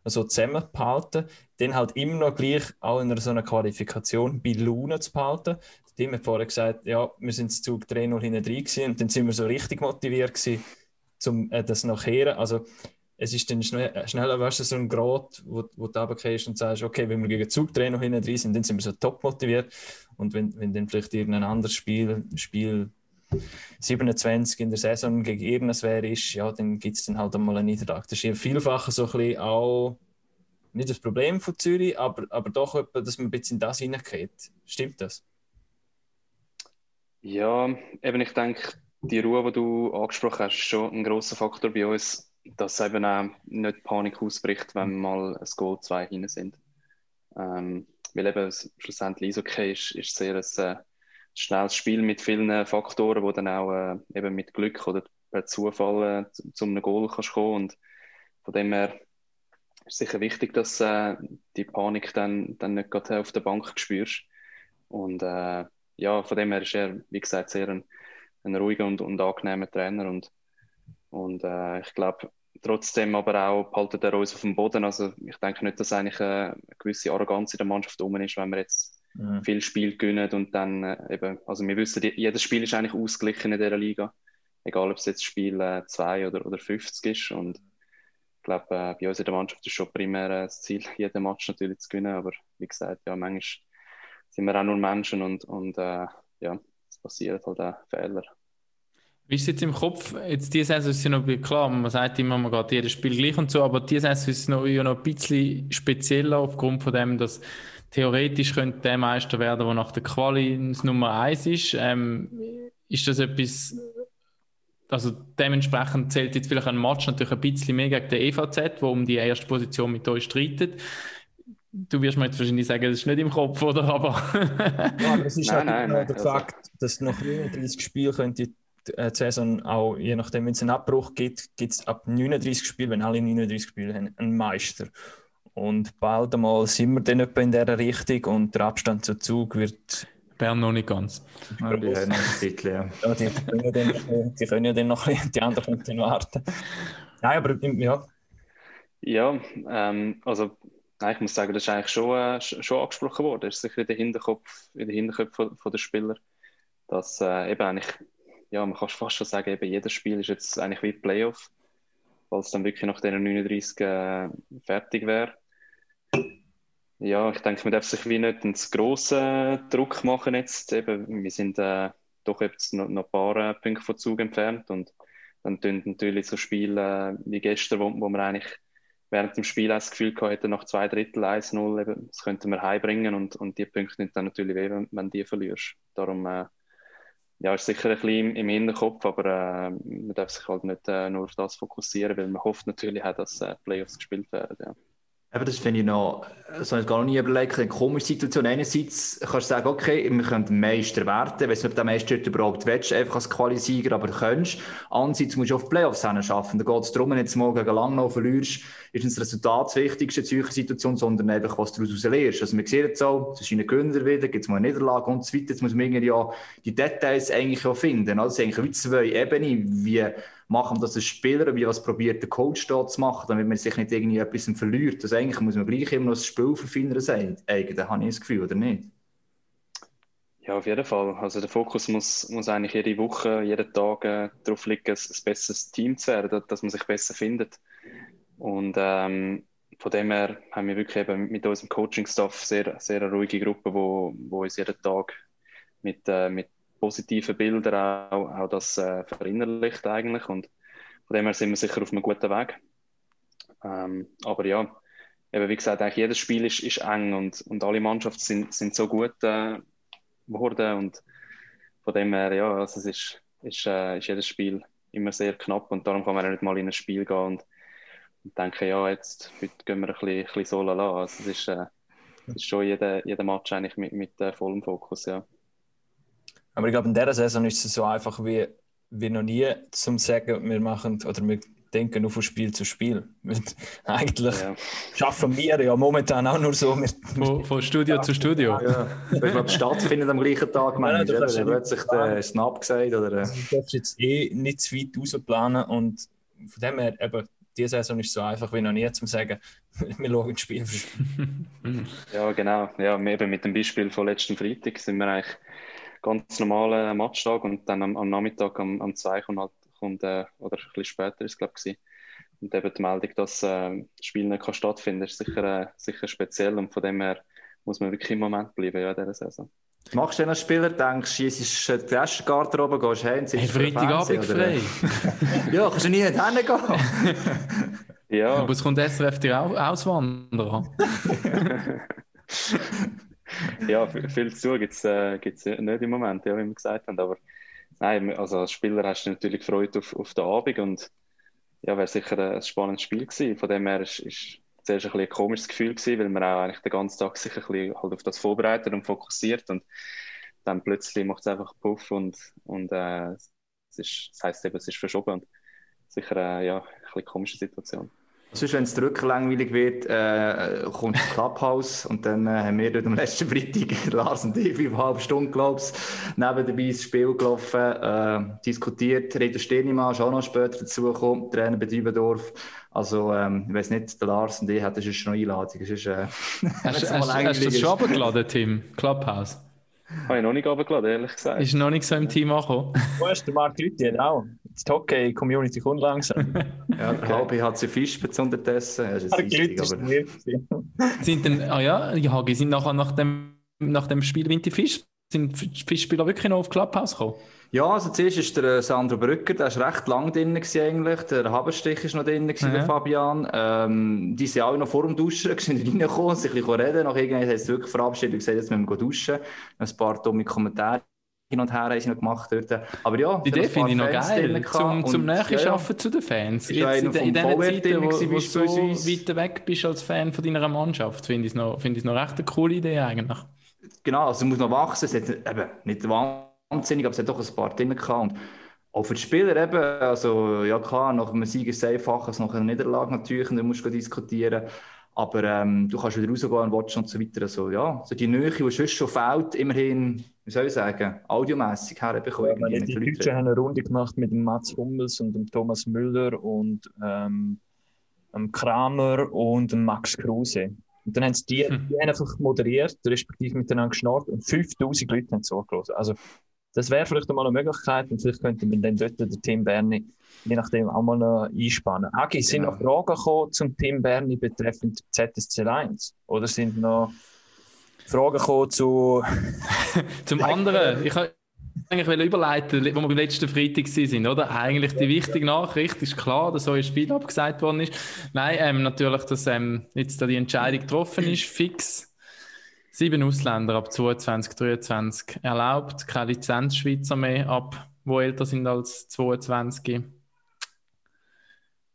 Also zusammenzuhalten, dann halt immer noch gleich auch in einer so einer Qualifikation bei Luna zu behalten. Tim hat vorher gesagt, ja, wir sind Zug 3-0 hinten drin und dann sind wir so richtig motiviert gewesen, um äh, das nachher. Also es ist dann schnell, schneller, weißt du, so ein Grad, wo, wo du runtergehst und sagst, okay, wenn wir gegen Zug 3 noch hinten drin sind, dann sind wir so top motiviert. Und wenn, wenn dann vielleicht irgendein anderes Spiel, Spiel 27 in der Saison gegen irgendwas ist, ja, dann gibt es dann halt einmal einen Niedertrag. Das ist ja vielfach so ein bisschen auch nicht das Problem von Zürich, aber, aber doch, etwa, dass man ein bisschen in das hineingeht. Stimmt das? Ja, eben ich denke, die Ruhe, die du angesprochen hast, ist schon ein großer Faktor bei uns, dass eben auch nicht Panik ausbricht, wenn mal ein Goal zwei hinten sind. Ähm, weil eben schlussendlich okay ist, ist sehr ein äh, schnelles Spiel mit vielen Faktoren, wo dann auch äh, eben mit Glück oder per Zufall äh, zu, zu einem Goal kannst kommen und von dem her ist sicher wichtig, dass äh, die Panik dann, dann nicht gerade auf der Bank spürst. Und äh, ja, von dem her ist er, wie gesagt, sehr ein, ein ruhiger und, und angenehmer Trainer. Und, und äh, ich glaube, trotzdem aber auch behalten er uns auf dem Boden. Also ich denke nicht, dass eigentlich eine, eine gewisse Arroganz in der Mannschaft rum ist, wenn wir jetzt mhm. viel Spiel gewinnen und dann äh, eben, also wir wissen, jedes Spiel ist eigentlich ausgeglichen in dieser Liga. Egal, ob es jetzt Spiel 2 äh, oder, oder 50 ist. Und glaube, äh, bei uns in der Mannschaft ist schon primär äh, das Ziel, jeden Match natürlich zu gewinnen. Aber wie gesagt, ja, manchmal sind wir auch nur Menschen und, und äh, ja, es passieren halt auch Fehler. Wie ist es jetzt im Kopf? Jetzt diese Saison ist es noch klar, man sagt immer, man geht jedes Spiel gleich und so, aber diese Saison ist es noch, ja noch ein bisschen spezieller aufgrund von dem, dass theoretisch könnte der Meister werden, der nach der Quali Nummer 1 ist. Ähm, ist das etwas, also dementsprechend zählt jetzt vielleicht ein Match natürlich ein bisschen mehr gegen den EVZ, wo um die erste Position mit euch streitet. Du wirst mir jetzt wahrscheinlich sagen, das ist nicht im Kopf, oder? Aber ja, es ist nein, halt nein, der nein, Fakt, dass nach 39 Spielen könnte die äh, Saison auch, je nachdem, wenn es einen Abbruch gibt, gibt es ab 39 Spielen, wenn alle 39 Spiele haben, einen Meister. Und bald einmal sind wir dann etwa in dieser Richtung und der Abstand zu Zug wird Bern noch nicht ganz. Ja, die haben noch ein bisschen, ja. ja die, können ja dann, die können ja dann noch ein bisschen, die anderen können warten. Nein, aber ja. Ja, ähm, also nein, ich muss sagen, das ist eigentlich schon, äh, schon angesprochen worden. Das ist sicher in den Hinterkopf, in den Hinterkopf von, von der Spieler, dass äh, eben eigentlich, ja, man kann fast schon sagen, eben jedes Spiel ist jetzt eigentlich wie Playoff, weil es dann wirklich nach den 39 äh, fertig wäre. Ja, ich denke, man darf sich wie nicht einen grossen Druck machen jetzt. Eben, wir sind äh, doch jetzt noch, noch ein paar äh, Punkte von Zug entfernt und dann tun natürlich so Spiele äh, wie gestern, wo, wo man eigentlich während dem Spiel das Gefühl hatte, nach zwei Drittel 1-0, das könnten wir heimbringen und, und die Punkte nicht dann natürlich weh, wenn, wenn die verlierst. Darum äh, ja, ist sicher ein bisschen im, im Hinterkopf, aber äh, man darf sich halt nicht äh, nur auf das fokussieren, weil man hofft natürlich auch, dass äh, Playoffs gespielt werden. Ja. Aber das finde ich noch, so habe ich gar nie überlegt, eine komische Situation. Einerseits kannst du sagen, okay, wir können Meister werden, wenn du den Meister überhaupt willst, einfach als Qualisieger, aber kannst. Andererseits musst du auf Playoffs schaffen. Da geht es darum, wenn du jetzt mal gegen Langnau verlierst, ist das Resultat das Wichtigste in solchen Situationen, sondern einfach, was du daraus lernst. Also, man sieht jetzt auch, es ist ein Gewinner wieder, gibt es mal eine Niederlage und so weiter. Jetzt muss man irgendwie ja die Details eigentlich auch finden. Also, es sind eigentlich wie zwei Ebenen, wie machen das als Spieler, wie was probiert der Coach da zu machen, damit man sich nicht irgendwie etwas verliert. Also eigentlich muss man gleich immer noch das Spiel verfeinern sein. Eigentlich habe ich das Gefühl, oder nicht? Ja, auf jeden Fall. Also der Fokus muss, muss eigentlich jede Woche, jeden Tag äh, darauf liegen, ein, ein besseres Team zu werden, dass man sich besser findet. Und ähm, von dem her haben wir wirklich eben mit unserem Coaching-Staff sehr, sehr eine ruhige Gruppe, wo, wo uns jeden Tag mit, äh, mit positiven Bildern auch, auch das äh, verinnerlicht eigentlich. Und von dem her sind wir sicher auf einem guten Weg. Ähm, aber ja, eben wie gesagt, eigentlich jedes Spiel ist, ist eng und, und alle Mannschaften sind, sind so gut äh, geworden. Und von dem her, ja, also es ist, ist, äh, ist jedes Spiel immer sehr knapp und darum kann man ja nicht mal in ein Spiel gehen und, und denken, ja, jetzt heute gehen wir ein bisschen, ein bisschen so lala. Also es ist, äh, es ist schon jeder, jeder Match eigentlich mit, mit äh, vollem Fokus, ja. Aber ich glaube, in dieser Saison ist es so einfach wie, wie noch nie, zum sagen, wir machen oder wir denken nur von Spiel zu Spiel. eigentlich ja. schaffen wir ja momentan auch nur so. von, von, Studio ja. zu Studio. Ja. Ich glaube, die Stadt findet am gleichen Tag manchmal. Ja, da wird sich der Snap gesagt. Oder? Also, du darfst jetzt eh nicht zu weit rausplanen und von dem her, eben, diese Saison ist so einfach wie noch nie zum sagen, wir schauen das Spiel für Spiel. ja, genau. Ja, eben mit dem Beispiel von letzten Freitag sind wir eigentlich ganz normalen Matchtag und dann am, am Nachmittag am, am 2 kommt, halt, kommt äh, oder ein bisschen später ist es glaube ich und eben die Meldung, dass äh, das Spiel nicht kann stattfinden ist sicher, äh, sicher speziell und von dem her muss man wirklich im Moment bleiben ja, in dieser Saison. Was machst du denn als Spieler? Denkst du, es ist die Restgarderobe, gehst du hin, sitzt hey, Freitagabend frei. ja, kannst du nie hingehen. ja. Aber es kommt SRF dir auch auswandern. ja, viel zu gibt es äh, nicht im Moment, ja, wie wir gesagt haben. Aber nein, also als Spieler hast du natürlich gefreut auf, auf den Abend und ja, wäre sicher ein spannendes Spiel gewesen. Von dem her ist, ist zuerst ein, ein komisches Gefühl gewesen, weil man auch eigentlich den ganzen Tag sich ein bisschen halt auf das vorbereitet und fokussiert und dann plötzlich macht es einfach Puff und, und äh, es ist, das heisst eben, es ist verschoben und sicher äh, ja, eine komische Situation. Sonst, wenn es langweilig wird, äh, kommt das Clubhouse und dann äh, haben wir dort am letzten Freitag, Lars und ich, eine halbe Stunde, glaube ich, neben dabei ins Spiel gelaufen, äh, diskutiert. Reda Stirnimann ist auch noch später dazugekommen, Trainer bei Dübendorf. Also, ähm, ich weiß nicht, der Lars und ich hatten schon eine Einladung. Es ist, äh, hast, hast, hast du das schon abgeladen, Tim? Clubhouse? Habe ich noch nicht abgeladen, ehrlich gesagt. Ist noch nicht so im Team angekommen. Wo ist der Marc Lütjen auch? Die Hockey-Community kommt langsam. ja, der Halbi hat sie Fisch unterdessen. Ja, ist richtig, aber... sind denn, ah ja, die Hagi sind nachher nach dem, nach dem Spiel Winter Fisch, sind die Fischspieler wirklich noch auf Clubhouse gekommen? Ja, also zuerst ist der äh, Sandro Brücker, der war recht lang drin eigentlich. Der Haberstich war noch drin, gewesen, der Fabian. Ähm, die sind alle noch vor dem Duschen reingekommen, sich ein bisschen reden. Nach irgendwann haben sie wirklich verabschiedet und gesagt, jetzt müssen wir duschen. Ein paar dumme Kommentare hin und her sie noch gemacht dort. Aber ja, die Idee finde ich noch geil, zum, zum näher ja, zu den Fans. Jetzt in, in diesen Zeiten, wo, wo du so weit weg bist als Fan von deiner Mannschaft, finde ich es noch, find noch recht eine coole Idee eigentlich. Genau, also es muss noch wachsen, es hat eben nicht wahnsinnig, aber es hat doch ein paar drin gehabt. Und auch für die Spieler eben, also ja klar, nach einem Sieg ist es einfacher als nach einer Niederlage natürlich, und dann musst du diskutieren. Aber ähm, du kannst wieder rausgehen und watch und so weiter. Also, ja, so die Nähe, die sonst schon fehlt, immerhin, wie soll ich sagen, audiomässig herbekommen. Ja, die Deutschen haben eine Runde gemacht mit dem Mats Hummels und dem Thomas Müller und ähm, dem Kramer und dem Max Kruse. Und dann haben sie die, hm. die einfach moderiert, respektive miteinander geschnarrt und 5000 Leute haben zugelassen. Also, das wäre vielleicht mal eine Möglichkeit und vielleicht könnte man dann dort den Team Berni je nachdem auch mal noch einspannen. Agi, sind genau. noch Fragen gekommen zum Team Berni betreffend ZSC 1? Oder sind noch Fragen gekommen zu... zum anderen? Ich habe eigentlich überleiten, wo wir beim letzten Freitag sind, oder? Eigentlich die wichtige Nachricht ist klar, dass euer Spiel abgesagt worden ist. Nein, ähm, natürlich, dass ähm, jetzt da die Entscheidung getroffen ist, fix Sieben Ausländer ab 22, 23 erlaubt, keine Lizenzschweizer mehr ab, wo älter sind als 22.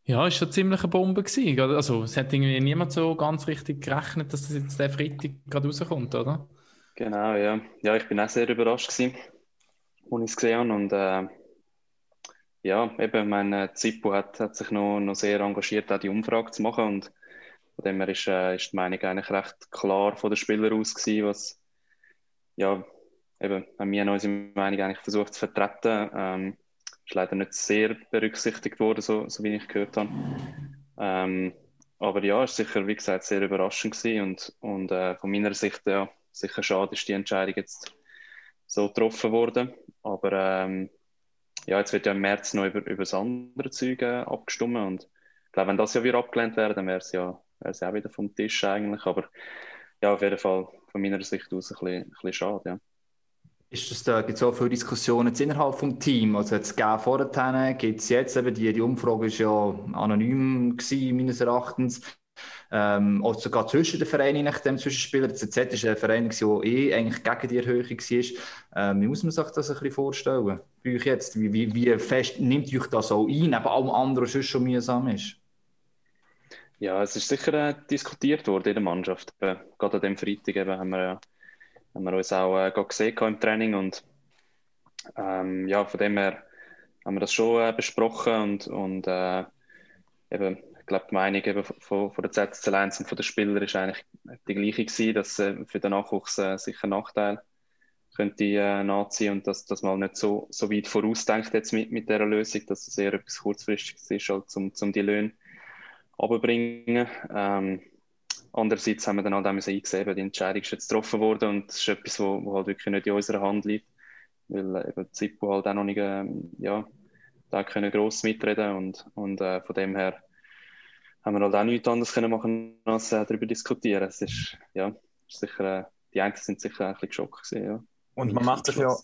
Ja, ist schon ziemlich eine Bombe gewesen. Also, es hat irgendwie niemand so ganz richtig gerechnet, dass das jetzt der Freitag gerade rauskommt, oder? Genau, ja. Ja, ich bin auch sehr überrascht gewesen, als ich es gesehen habe. Und äh, ja, eben, mein äh, Zippo hat, hat sich noch, noch sehr engagiert, auch die Umfrage zu machen. Und von dem her ist, äh, ist die Meinung eigentlich recht klar von den Spielern aus gewesen, was, ja, eben, haben wir unsere Meinung eigentlich versucht zu vertreten. Ähm, ist leider nicht sehr berücksichtigt worden, so, so wie ich gehört habe. Ähm, aber ja, es war sicher, wie gesagt, sehr überraschend und, und äh, von meiner Sicht ja, sicher schade ist die Entscheidung jetzt so getroffen worden. Aber ähm, ja, jetzt wird ja im März noch über, über das andere Zeug äh, abgestimmt und ich glaube, wenn das ja wieder abgelehnt wäre, dann wäre es ja, wär's auch wieder vom Tisch eigentlich. Aber ja, auf jeden Fall von meiner Sicht aus ein bisschen, ein bisschen schade, ja. Ist das da, gibt es auch viele Diskussionen jetzt innerhalb des Teams? Also jetzt vorher, gibt es jetzt eben, die, die Umfrage war ja anonym gewesen, meines Erachtens. Ähm, auch sogar zwischen den Vereinen, nach dem Zwischenspieler. Der ZZ ist ein Verein, der eh eigentlich gegen die Erhöhung war. Ähm, wie muss man sich das ein bisschen vorstellen? Bei euch jetzt? Wie, wie, wie fest nimmt euch das auch ein, neben allem anderen, was schon mühsam ist? Ja, es ist sicher äh, diskutiert worden in der Mannschaft. Äh, gerade an dem Freitag eben haben wir ja haben wir uns auch äh, gesehen im Training und ähm, ja, von dem her haben wir das schon äh, besprochen und, und äh, eben, ich glaube, die Meinung eben von, von der ZSC 1 und von den Spielern ist eigentlich die gleiche gewesen, dass äh, für den Nachwuchs äh, sicher ein Nachteil könnte äh, nachziehen und dass, dass man nicht so, so weit vorausdenkt jetzt mit, mit dieser Lösung, dass es eher etwas kurzfristiges ist, halt, um, um die Löhne runterzubringen. Ähm, Andererseits haben wir dann halt auch eingesehen, die Entscheidung ist jetzt getroffen worden und es ist etwas, was halt wirklich nicht in unserer Hand liegt, weil äh, eben Zippo halt auch noch nicht, ähm, ja, da können gross mitreden und, und äh, von dem her haben wir halt auch nichts anderes können machen als äh, darüber diskutieren. Es ist, ja, ist sicher, äh, die einen sind sicher ein bisschen geschockt gewesen, ja. Und man macht sich ja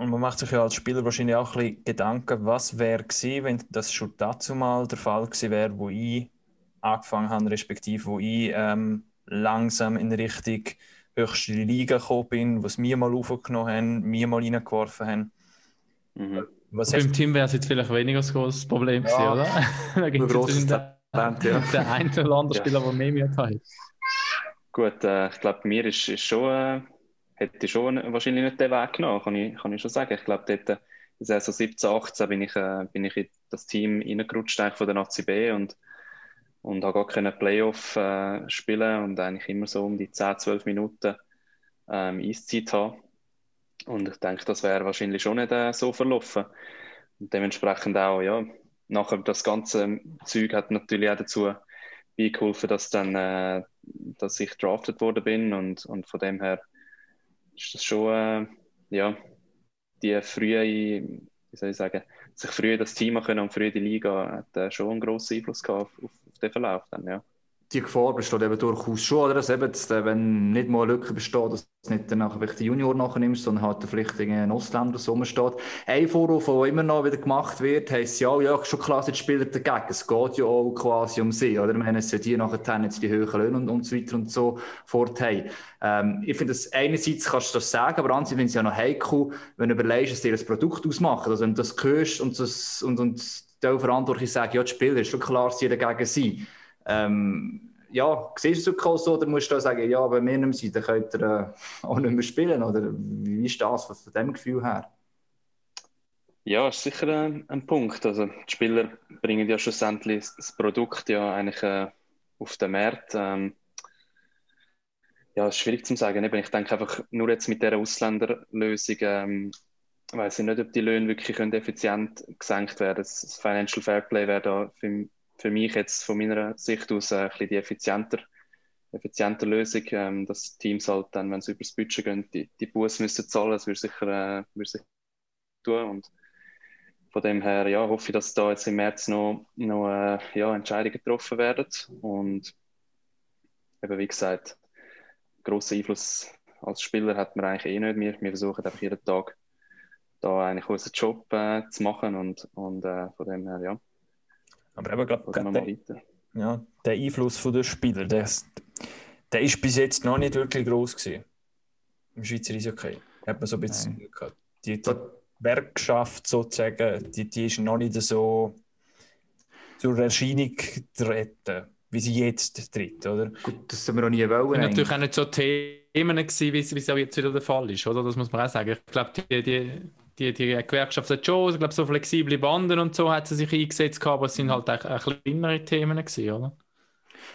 und man macht sich ja als Spieler wahrscheinlich auch ein bisschen Gedanken, was wäre gewesen, wenn das schon dazu mal der Fall gewesen wäre, wo ich angefangen habe, respektive wo ich ähm, langsam in Richtung höchste Liga gekommen bin, was wir mal aufgenommen haben, mir mal reingeworfen haben. Mhm. Was Beim Team wäre es jetzt vielleicht weniger ein großes Problem ja. gewesen, oder? da gibt es ja. der eine oder andere ja. Spieler, der mehr Mühe hat. Gut, äh, ich glaube, mir ist, ist schon, äh, hätte ich schon wahrscheinlich nicht den Weg genommen, kann ich, kann ich schon sagen. Ich glaube, dort, in der Saison 17, 18 bin ich, äh, bin ich in das Team reingerutscht von der Nazi B und und habe gar keine Playoff äh, spielen und eigentlich immer so um die 10, 12 Minuten ähm, Eiszeit haben. Und ich denke, das wäre wahrscheinlich schon nicht äh, so verlaufen. Und dementsprechend auch, ja, nachher das ganze Zeug hat natürlich auch dazu beigeholfen, dass dann, äh, dass ich drafted worden bin und, und von dem her ist das schon, äh, ja, die frühe, wie soll ich sagen, sich früher das Team können und früher die Liga hat äh, schon einen grossen Einfluss gehabt auf den Verlauf dann, ja. Die Gefahr besteht eben durchaus schon, oder? Dass eben, äh, wenn nicht mal eine Lücke besteht, dass du nicht danach vielleicht den Junior nachnimmst, sondern halt vielleicht ein Ausländer so steht. Ein Vorwurf, der immer noch wieder gemacht wird, heisst ja, ja, schon klar sind Spieler dagegen. Es geht ja auch quasi um sie, oder? Wir haben ja die nachher jetzt die höheren Löhne und, und so weiter und so fort haben. Ähm, ich finde, einerseits kannst du das sagen, aber andererseits finde ich es ja noch heikel, wenn du überlegst, dass dir das Produkt ausmacht. Also wenn du das hörst und, das, und, und die Verantwortlichen sagen, ja, die Spieler, ist schon klar, sie dagegen sind. Ähm, ja, siehst du es so oder musst du sagen, ja, wenn wir nicht sind, dann könnt ihr äh, auch nicht mehr spielen? Oder wie ist das von, dem Gefühl her? Ja, ist sicher ein, ein, Punkt. Also die Spieler bringen ja schlussendlich das Produkt ja eigentlich äh, auf den Markt. Ähm, ja, ist schwierig zu sagen. Ich denke einfach, nur jetzt mit dieser Ausländerlösung ähm, weiß ich nicht, ob die Löhne wirklich effizient gesenkt werden. Das Financial Fairplay wäre da für, für mich jetzt von meiner Sicht aus ein bisschen die effizienter, effizienter Lösung, ähm, dass Teams halt dann, wenn sie übers Budget gehen, die, die Buß müssen zahlen. Das würde sicher, äh, würde sicher tun. Und von dem her ja, hoffe ich, dass da jetzt im März noch, noch äh, ja, Entscheidungen getroffen werden. Und eben wie gesagt, grossen Einfluss als Spieler hat man eigentlich eh nicht. Wir, wir versuchen einfach jeden Tag da eigentlich unseren Job äh, zu machen und, und äh, von dem her, ja. Aber eben gerade der, ja, der Einfluss von den Spielern, der, der ist bis jetzt noch nicht wirklich groß gewesen. Im Schweizer Eishockey. Hat man so ein bisschen Nein. gehabt. Die, die Werkschaft sozusagen, die, die ist noch nicht so zur Erscheinung treten, wie sie jetzt tritt, oder? Gut, das haben wir noch nie wollen. Und natürlich auch nicht so Themen gewesen, wie es auch jetzt wieder der Fall ist, oder? Das muss man auch sagen. Ich glaube, die, die, die, die Gewerkschaft hat schon, ich glaube, so flexible Banden und so hat sie sich eingesetzt, aber es sind halt auch, auch kleinere Themen gewesen, oder?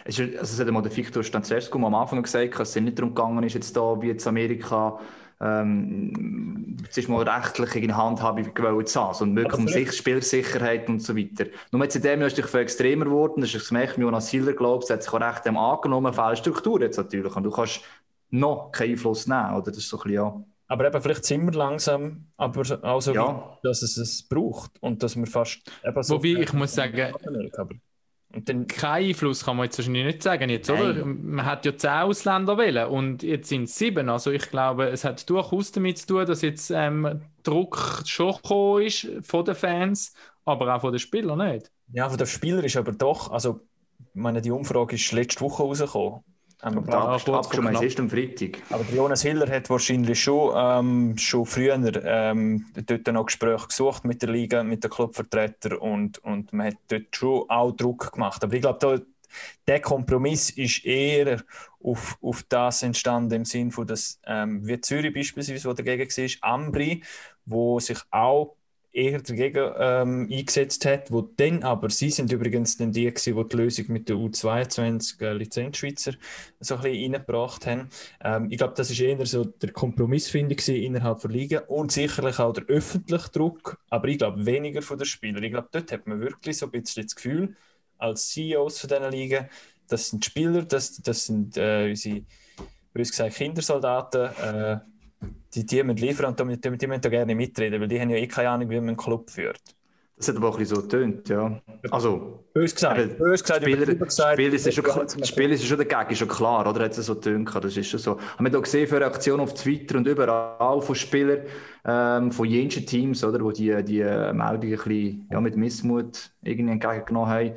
Es, ist, also es hat mal der Victor Stanzescu am Anfang gesagt, dass es nicht darum gegangen ist, jetzt da wie jetzt Amerika ähm, es ist mal rechtlich in Handhabung gewollt zu haben, sondern wirklich um sich, Spielsicherheit und so weiter. Nur jetzt in dem Jahr ist es viel extremer geworden, das ist das Gemächt, Jonas Hiller glaubt, hat sich auch recht dem angenommen, fehlende Struktur jetzt natürlich, und du kannst noch keinen Einfluss nehmen, oder? Das ist so ein bisschen, ja. Aber eben, vielleicht sind wir langsam, aber auch so, ja. dass es es braucht und dass wir fast eben so... Wobei, ich muss sagen... Und dann, Kein Einfluss kann man jetzt wahrscheinlich nicht sagen, jetzt, oder? Man hat ja zehn Ausländer wählen und jetzt sind es sieben. Also ich glaube, es hat durchaus damit zu tun, dass jetzt ähm, Druck schon gekommen ist von den Fans, aber auch von den Spielern nicht. Ja, von den Spielern ist aber doch, also ich meine, die Umfrage ist letzte Woche rausgekommen haben wir ja, abgestimmt, es ist am Freitag. Aber Jonas Hiller hat wahrscheinlich schon, ähm, schon früher ähm, dort noch Gespräche gesucht mit der Liga, mit den Clubvertretern und, und man hat dort schon auch Druck gemacht. Aber ich glaube, der Kompromiss ist eher auf, auf das entstanden im Sinne von, dass ähm, wie Zürich beispielsweise, wo dagegen war, Ambri, wo sich auch eher dagegen ähm, eingesetzt hat, wo dann aber, sie sind übrigens dann die gewesen, die die Lösung mit der U22 äh, Lizenzschweizer so ein bisschen reingebracht haben. Ähm, ich glaube, das ist eher so der Kompromiss, finde ich, innerhalb der Liga und sicherlich auch der öffentliche Druck, aber ich glaube weniger von den Spielern. Ich glaube, dort hat man wirklich so ein bisschen das Gefühl, als CEOs von diesen Ligen, das sind Spieler, das, das sind äh, unsere, uns gesagt, Kindersoldaten, äh, die, die müssen liefern und die, die, müssen da gerne mitreden, weil die haben ja eh keine Ahnung, wie man einen Club führt. Das hat aber auch ein bisschen so getönt, ja. Also, bös gesagt, eben, bös gesagt, Spieler, gesagt, Spiel ist, schon, Spiel ist schon dagegen, ist schon klar, oder? Hat es so getönt, das ist schon so. Haben wir auch gesehen für Reaktionen auf Twitter und überall von Spielern, ähm, von jensten Teams, oder, wo die, die Meldungen ein bisschen, ja, mit Missmut irgendwie entgegengenommen haben.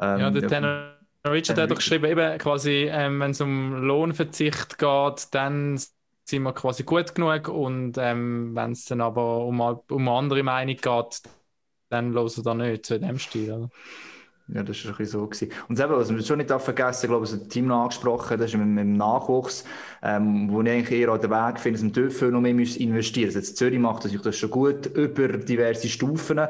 Ähm, ja, der Tanner Richard hat doch geschrieben, eben quasi, ähm, wenn es um Lohnverzicht geht, dann sind wir quasi gut genug und ähm, wenn es dann aber um, um eine andere Meinung geht, dann hören wir da nicht zu dem Stil. Oder? Ja, das war ein bisschen so. Gewesen. Und eben, was wir schon nicht vergessen, ich glaube, das Team noch angesprochen, das ist mit, dem Nachwuchs, ähm, wo ich eigentlich eher an den Weg finde, dass wir dürfen noch mehr investieren müssen. Also jetzt Zürich macht das schon gut über diverse Stufen,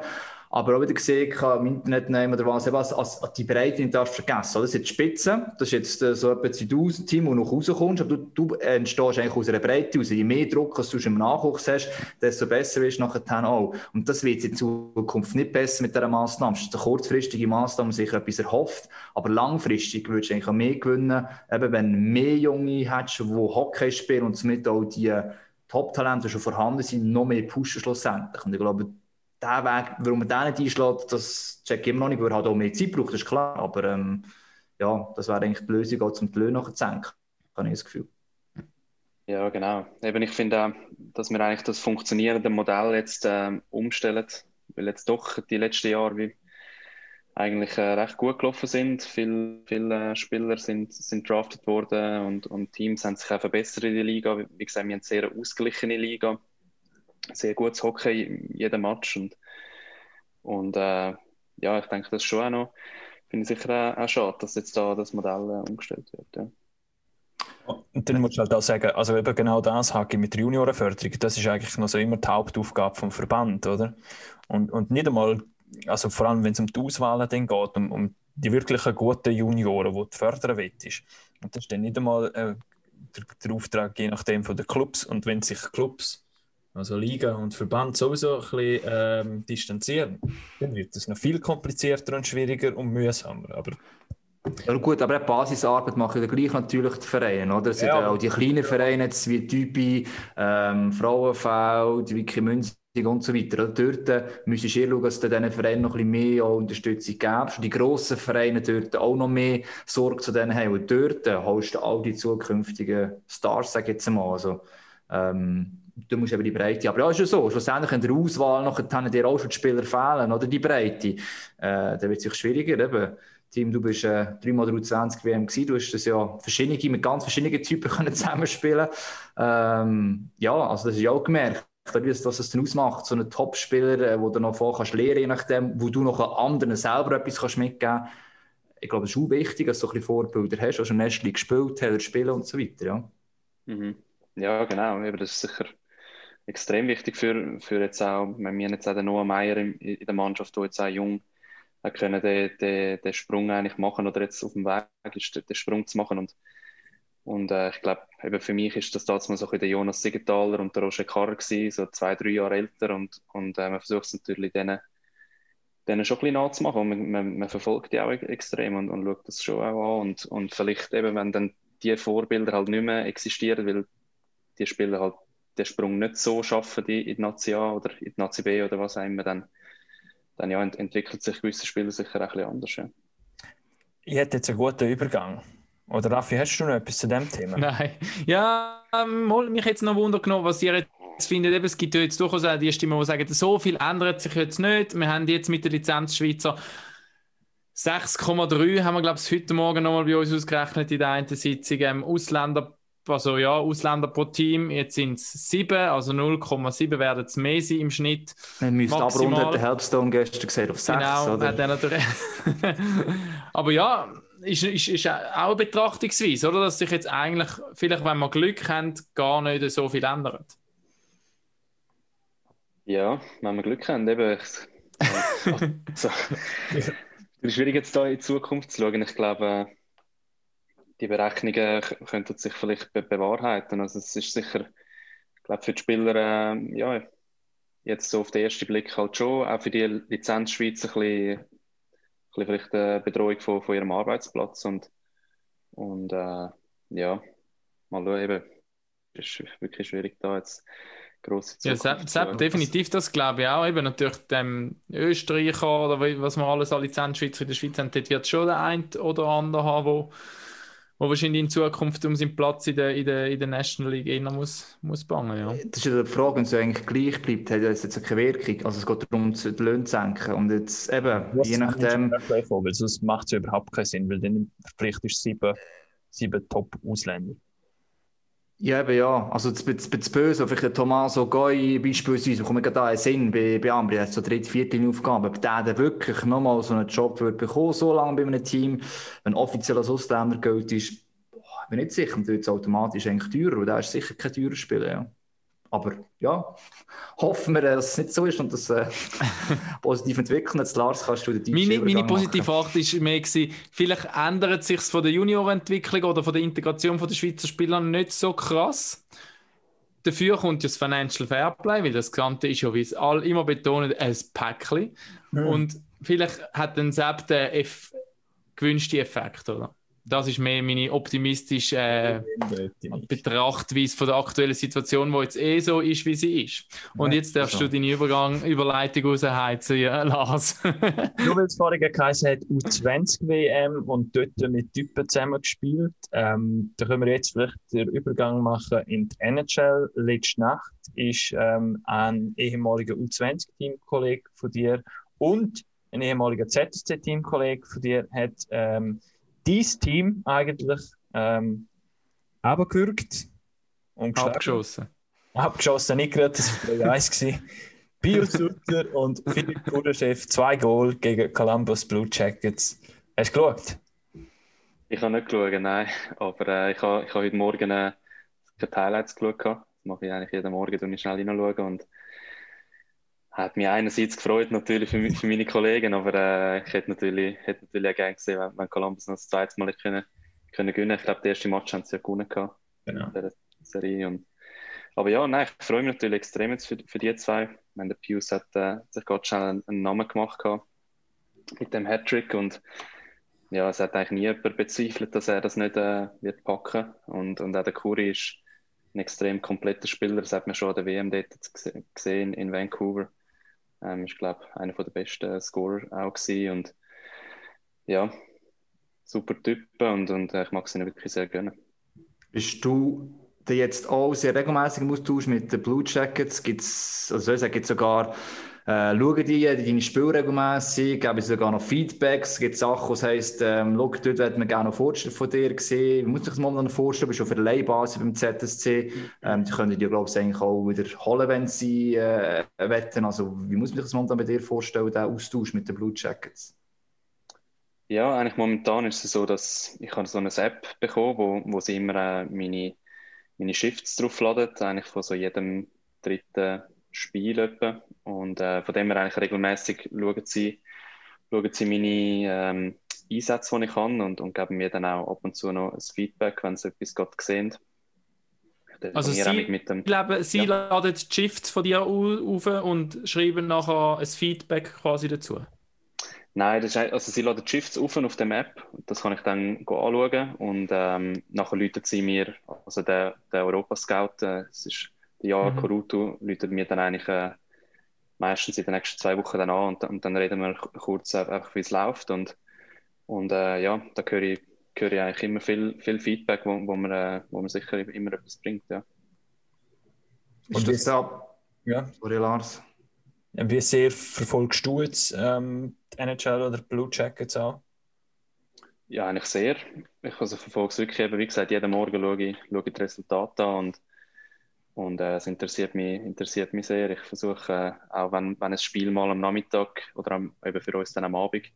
aber auch wieder gesehen im Internet nehmen oder was, als, als, als die Breite nicht darfst vergessen. Das ist jetzt Spitze, das ist jetzt äh, so etwa 2000 Team, wo du noch rauskommst, aber du, du entstehst eigentlich aus einer Breite raus. Je mehr Druck als du im Nachwuchs hast, desto besser wirst du nachher auch. Und das wird in Zukunft nicht besser mit dieser Massnahme. Das ist eine kurzfristige Massnahme, sich etwas erhofft, aber langfristig würdest du eigentlich auch mehr gewinnen, eben wenn du mehr Junge hättest, die Hockey spielen und somit auch die Top-Talente, die schon vorhanden sind, noch mehr pushen schlussendlich. Und ich glaube, der Weg, warum man den nicht einschlägt, das check ich immer noch nicht, weil er halt auch mehr Zeit braucht, das ist klar. Aber ähm, ja, das wäre eigentlich die Lösung, auch zum die Löhne zu senken, habe ich das Gefühl. Ja, genau. Eben, ich finde auch, dass wir eigentlich das funktionierende Modell jetzt ähm, umstellen, weil jetzt doch die letzten Jahre wie eigentlich äh, recht gut gelaufen sind. Viele, viele Spieler sind, sind drafted worden und, und Teams haben sich auch verbessert in der Liga. Wie gesagt, wir haben eine sehr ausgeglichene Liga sehr gutes Hockey in jedem Match. Und, und äh, ja, ich denke, das ist schon auch noch, finde ich sicher auch, auch schade, dass jetzt da das Modell äh, umgestellt wird. Ja. Und dann muss ich halt auch sagen, also eben genau das Hacke mit der Juniorenförderung, das ist eigentlich noch so immer die Hauptaufgabe vom Verband, oder? Und, und nicht einmal, also vor allem wenn es um die Auswahlen dann geht, um, um die wirklich guten Junioren, die du fördern willst. Und das ist dann nicht einmal äh, der, der, Auftrag je nachdem von den Clubs. Und wenn sich Clubs also Liga und Verband sowieso ein bisschen ähm, distanzieren, dann wird es noch viel komplizierter und schwieriger und mühsamer. Aber ja, gut, aber die Basisarbeit machen ja gleich natürlich die Vereine, oder? Es sind ja, auch die kleinen Vereine, jetzt wie Typi, ähm, Frauenfeld, Wiki Münzig und so weiter. Oder? Dort äh, müsstest du schauen, dass du diesen Vereinen noch ein bisschen mehr Unterstützung gibst. Und die grossen Vereine dort auch noch mehr Sorge zu denen haben. Und dort äh, holst du all die zukünftigen Stars, sage ich jetzt mal. Also, ähm, du musst eben die Breite. Aber ja, ist ja so. Schlussendlich in der Auswahl nachher dir auch schon die Spieler fehlen, oder die Breite. Äh, dann wird es sich schwieriger. Eben. Tim, du bist äh, dreimal 23 WM gewesen. Du hast das ja verschiedene, mit ganz verschiedenen Typen können zusammenspielen. Ähm, ja, also das ist ja auch gemerkt. Dass es dann ausmacht, so einen Topspieler, äh, wo du noch vor kannst lernen, je nachdem, wo du noch anderen selber etwas kannst mitgeben kannst. Ich glaube, es ist auch wichtig, dass du ein bisschen Vorbilder hast, die schon Nestli gespielt haben, spielen und so weiter. Ja, mhm. ja genau. Das ist sicher extrem wichtig für, für jetzt auch, wir haben jetzt auch den Noah Meyer in, in der Mannschaft, der jetzt auch jung können den, den, den Sprung eigentlich machen oder jetzt auf dem Weg ist, den Sprung zu machen. Und Und äh, ich glaube, für mich ist das damals so ein der Jonas Siegenthaler und der Roger Karrer gewesen, so zwei, drei Jahre älter. Und, und äh, man versucht es natürlich denen, denen schon ein bisschen nachzumachen. Und man, man, man, verfolgt die auch extrem und, und schaut das schon auch an. Und, und vielleicht eben, wenn dann die Vorbilder halt nicht mehr existieren, weil die Spieler halt den Sprung nicht so schaffen die in die Nazi A oder in die Nazi B oder was auch immer, dann, dann ja, ent entwickelt sich gewisse Spieler sicher auch ein bisschen anders. Ja. Ich hätte jetzt einen guten Übergang. Oder Raffi, hast du noch etwas zu dem Thema? Nein. Ja, ähm, mich jetzt noch Wunder genommen, was ihr jetzt findet. Eben, es gibt jetzt durchaus auch die Stimmen, die sagen, so viel ändert sich jetzt nicht. Wir haben jetzt mit der Lizenz Schweizer 6,3 haben wir, glaube ich, heute Morgen nochmal bei uns ausgerechnet in der einen Sitzung. Ähm, Ausländer, also ja, Ausländer pro Team, jetzt sind es 7, also 0,7 werden es mehr sein im Schnitt. Wir müssen abrunden, der Helpstone gestern gesehen auf 6, genau, oder? Hat er natürlich Aber ja, ist, ist, ist auch eine Betrachtungsweise, oder? Dass sich jetzt eigentlich, vielleicht wenn man Glück haben, gar nicht so viel ändert. Ja, wenn wir Glück haben, eben. so. Es ist schwierig jetzt da in die Zukunft zu schauen. Ich glaube, die Berechnungen könnten sich vielleicht be bewahrheiten. Also es ist sicher, ich glaube, für die Spieler, äh, ja, jetzt so auf den ersten Blick halt schon, auch für die Lizenzschweiz ein bisschen bisschen vielleicht eine Bedrohung von, von ihrem Arbeitsplatz und, und äh, ja, mal schauen, eben, es ist wirklich schwierig da jetzt grosse Zukunft Ja, Sepp, definitiv, das glaube ich auch. Eben natürlich dem Österreicher oder was wir alles alle Lizenzschweizer in der Schweiz haben, dort wird schon der ein oder andere haben, wo wo wahrscheinlich in Zukunft um seinen Platz in der, in der, in der National League eher muss, muss bangen. Ja. Das ist ja die Frage, wenn es eigentlich gleich bleibt, hat es jetzt keine Wirkung. Also es geht darum, die Löhne zu senken. Und jetzt eben, Was je nachdem... Weil sonst macht es überhaupt keinen Sinn, weil dann verpflichtest du sieben, sieben Top-Ausländer. Ja, eben ja. Also das Böse, vielleicht der Tommaso Goi beispielsweise, bekomme ich da einen Sinn bei, bei Ambri, der hat so dritte, vierte Aufgabe. Ob der dann wirklich nochmal so einen Job wird bekommen, so lange bei einem Team, wenn offiziell als Ausländer gilt, ist, boah, ich bin nicht sicher, und wird es automatisch eigentlich teurer, und der ist sicher kein teurer Spieler, ja. Aber ja, hoffen wir, dass es nicht so ist und das äh, positiv entwickeln. Jetzt, Lars, kannst du den Meine, meine positive Art war mehr, gewesen, vielleicht ändert sich von der Juniorentwicklung oder von der Integration der Schweizer Spieler nicht so krass. Dafür kommt ja das Financial Fairplay, weil das Ganze ist ja, wie es alle immer betonen, ein Päckchen. Mhm. Und vielleicht hat dann selbst der F gewünschte Effekt, oder? Das ist mehr meine optimistische äh, Betrachtweise von der aktuellen Situation, die jetzt eh so ist, wie sie ist. Und ja, jetzt darfst also. du deine Übergang, Überleitung rausheizen, ja, Lars. Nur weil es vorhin geheißen hat, U20-WM und dort mit Typen zusammen gespielt, ähm, da können wir jetzt vielleicht den Übergang machen in die NHL. Letzte Nacht ist ähm, ein ehemaliger U20-Teamkollege von dir und ein ehemaliger ZSC-Teamkollege von dir hat ähm, dein Team eigentlich ähm, abgewürgt und Abgeschossen. Abgeschossen, nicht gerade, das war 1 Bio Sutter und Philipp Kuderchef, zwei Goal gegen Columbus Blue Jackets. Hast du geschaut? Ich habe nicht geschaut, nein. Aber äh, ich habe ich hab heute Morgen äh, keine Highlights geschaut. Das mache ich eigentlich jeden Morgen, und schnell hineinschauen. Und hat mich einerseits gefreut natürlich für, für meine Kollegen, aber äh, ich hätte natürlich, hätte natürlich auch gerne gesehen, wenn, wenn Columbus noch das zweite Mal können, können gewinnen. Ich glaube, der erste Match haben sie ja gewonnen gehabt. Genau. In der Serie. Und, aber ja, nein, ich freue mich natürlich extrem jetzt für, für die zwei. Ich meine, der Pius hat äh, sich gerade schnell einen, einen Namen gemacht gehabt mit dem Hattrick und ja, es hat eigentlich nie jemand bezweifelt, dass er das nicht äh, wird packen. Und, und auch der Kuri ist ein extrem kompletter Spieler. Das hat man schon an der WM dort gesehen in Vancouver. Ähm, ich glaube, einer der besten Scorer auch gewesen. Und ja, super Typen und, und äh, ich mag sie wirklich sehr gerne. Bist du jetzt auch sehr regelmäßig im Austausch mit den Blue Jackets? Gibt's, also ich sogar äh, schauen die, deine Spiele regelmässig, geben sie sogar noch Feedbacks, es gibt Sachen, was heisst, ähm, schau, dort hätten wir gerne noch Fortschritt von dir sehen. Wie muss ich das momentan vorstellen? Du bist auf der Leihbasis beim ZSC. Ähm, die können dir, glaube ich, eigentlich auch wieder holen, wenn sie äh, wetten. Also, wie muss ich das momentan bei dir vorstellen, der Austausch mit den Blue Jackets? Ja, eigentlich momentan ist es so, dass ich so eine App bekommen wo, wo sie immer äh, meine, meine Shifts draufladen, eigentlich von so jedem dritten Spiel Und äh, von dem her eigentlich regelmäßig schauen sie, schauen sie meine, ähm, Einsätze, die ich kann und, und geben mir dann auch ab und zu noch ein Feedback, wenn sie etwas gerade sehen. Also Sie, mit dem, glaube, Sie ja. laden die Shifts von dir auf und schreiben nachher ein Feedback quasi dazu? Nein, das ist, also sie laden Shifts auf auf der Map. Das kann ich dann anschauen und ähm, nachher läutet sie mir, also der, der Europa-Scout, äh, das ist der Jahr mhm. Koruto, läutet mir dann eigentlich äh, meistens in den nächsten zwei Wochen dann an und, und dann reden wir kurz einfach, wie es läuft und, und äh, ja, da höre ich, höre ich eigentlich immer viel, viel Feedback, wo, wo, man, äh, wo man sicher immer etwas bringt, ja. Und das da? Ja. Sorry, Lars. Wie sehr verfolgst du jetzt ähm, die NHL oder Blue Jackets an? Ja, eigentlich sehr. Ich also verfolge es wirklich eben, wie gesagt, jeden Morgen schaue ich, schaue ich die Resultate an und, und äh, es interessiert mich, interessiert mich sehr. Ich versuche, äh, auch wenn, wenn ein Spiel mal am Nachmittag oder am, eben für uns dann am Abend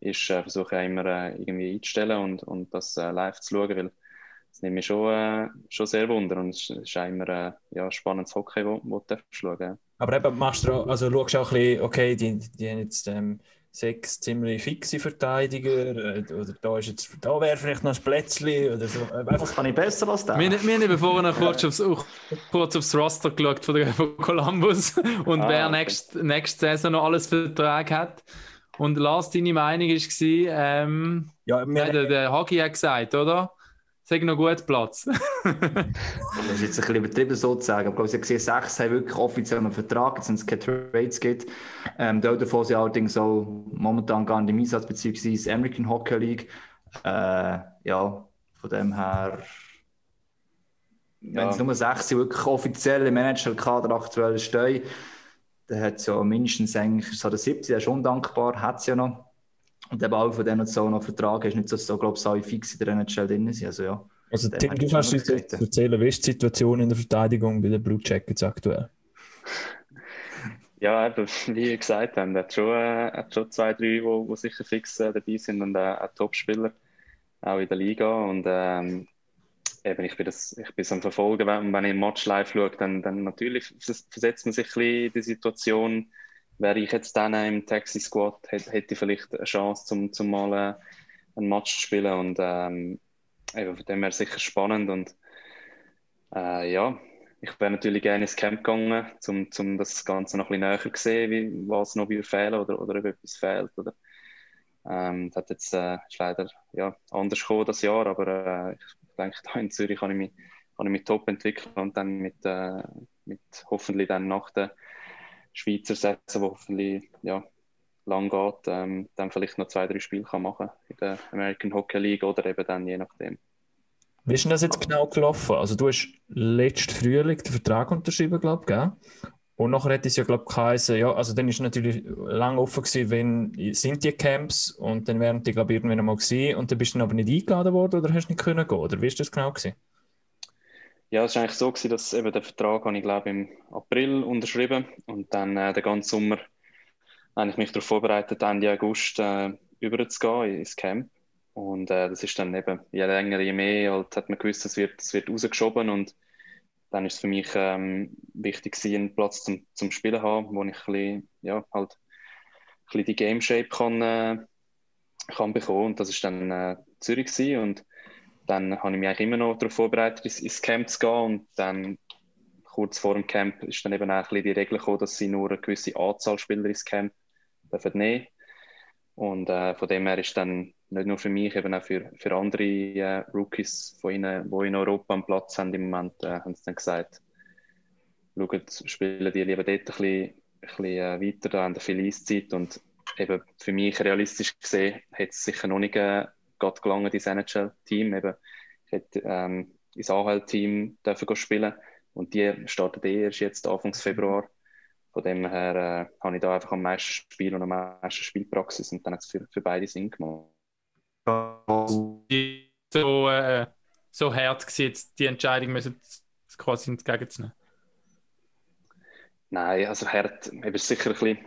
ist, äh, versuche ich immer äh, irgendwie einzustellen und, und das äh, live zu schauen, weil das nimmt mich schon, äh, schon sehr wunder und es ist auch immer ja, spannendes Hockey, wo, wo du schauen. Aber eben machst du, also schaust auch ein bisschen, okay, die, die haben jetzt ähm, sechs ziemlich fixe Verteidiger äh, oder da, ist jetzt, da wäre vielleicht noch ein Plätzchen oder so. Äh, Was kann ich besser als das? Wir, wir haben vorhin noch kurz aufs, kurz aufs Roster geschaut von, der, von Columbus und ah, wer okay. nächste, nächste Saison noch alles Vertrag hat. Und Lars, deine Meinung war, ähm, ja, der, der Hagi hat gesagt, oder? Sag noch gut Platz. das ist jetzt ein bisschen übertrieben sozusagen. Aber ich habe gesehen, sechs haben wirklich offiziell einen Vertrag, jetzt sind es keine Trades gibt. Ähm, davon sind allerdings auch momentan gar nicht im Einsatz, beziehungsweise American Hockey League. Äh, ja, von dem her, ja. wenn es nur sechs sind, wirklich offizielle Manager-Kader aktuell stehen, dann hat es ja mindestens eigentlich so der 17, der ist undankbar, hat es ja noch. Und eben auch von denen so noch Vertrag ist nicht so, so glaube ich, alle fix in der NHL drin sind. Also, ja, also Tim, du kannst uns erzählen, wie ist die Situation in der Verteidigung bei den Blue Jackets aktuell? Ja, eben, wie gesagt haben, hat schon, äh, hat schon zwei, drei, die wo, wo sicher fix äh, dabei sind und äh, auch Topspieler, auch in der Liga. Und ähm, eben, ich bin, das, ich bin am Verfolgen, wenn, wenn ich ein Match live schaue, dann, dann natürlich versetzt man sich ein bisschen in die Situation, wäre ich jetzt dann im Taxi Squad, hätte, ich vielleicht eine Chance, zum, zum mal äh, einen Match zu spielen. Und ähm, von dem wäre sicher spannend. Und äh, ja, ich wäre natürlich gerne ins Camp gegangen, um, um das Ganze noch ein bisschen näher zu sehen, wie, was noch fehlt oder, oder ob etwas fehlt. Oder. Ähm, das hat jetzt äh, ist leider ja, anders gekommen das Jahr, aber äh, ich denke, hier in Zürich kann ich mich, kann ich mich top entwickeln und dann mit, äh, mit hoffentlich dann nach der Schweizer setzen, wo hoffentlich ja, lang geht, ähm, dann vielleicht noch zwei, drei Spiele kann machen in der American Hockey League oder eben dann je nachdem. Wie ist denn das jetzt genau gelaufen? Also du hast letzten Frühling den Vertrag unterschrieben, glaube ich? Und nachher hätte es ja, glaube ich, geheißen, ja, also dann ist natürlich lange offen gewesen, wenn sind die Camps und dann wären die, glaube ich, irgendwann mal gewesen und dann bist du aber nicht eingeladen worden oder hast nicht können gehen? Oder wie ist das genau gewesen? Ja, es war eigentlich so, gewesen, dass eben der Vertrag habe ich glaube im April unterschrieben und dann äh, den ganzen Sommer habe ich mich darauf vorbereitet, Ende August äh, überzugehen ins Camp. Und äh, das ist dann eben, je länger, je mehr, halt, hat man gewusst, es wird, wird rausgeschoben und dann ist es für mich ähm, wichtig einen Platz zum, zum Spielen haben, wo ich ein bisschen, ja, halt, ein bisschen die Game Shape kann, äh, kann bekommen. Und das ist dann äh, Zürich gewesen. und dann habe ich mich eigentlich immer noch darauf vorbereitet, ins, ins Camp zu gehen. Und dann kurz vor dem Camp ist dann eben auch ein die Regel gekommen, dass sie nur eine gewisse Anzahl Spieler ins Camp dürfen nehmen. Und äh, von dem her ist dann nicht nur für mich, eben auch für, für andere äh, Rookies von ihnen, die in Europa einen Platz haben im Moment, äh, haben sie dann gesagt, schaut, spielen die lieber dort ein bisschen, ein bisschen äh, weiter, da haben viel Eiszeit. Und eben für mich realistisch gesehen, hat es sicher noch nicht äh, gerade gelangen ins NHL-Team. Eben, ich hätte ähm, ins AHL-Team dürfen spielen und die startet eh erst jetzt Anfang Februar. Von dem her äh, habe ich da einfach am meisten Spiel und am meisten Spielpraxis und dann hat es für, für beide Sinn gemacht. So, äh, so hart war jetzt die Entscheidung, müssen quasi entgegenzunehmen? Nein, also hart, eben sicher ein bisschen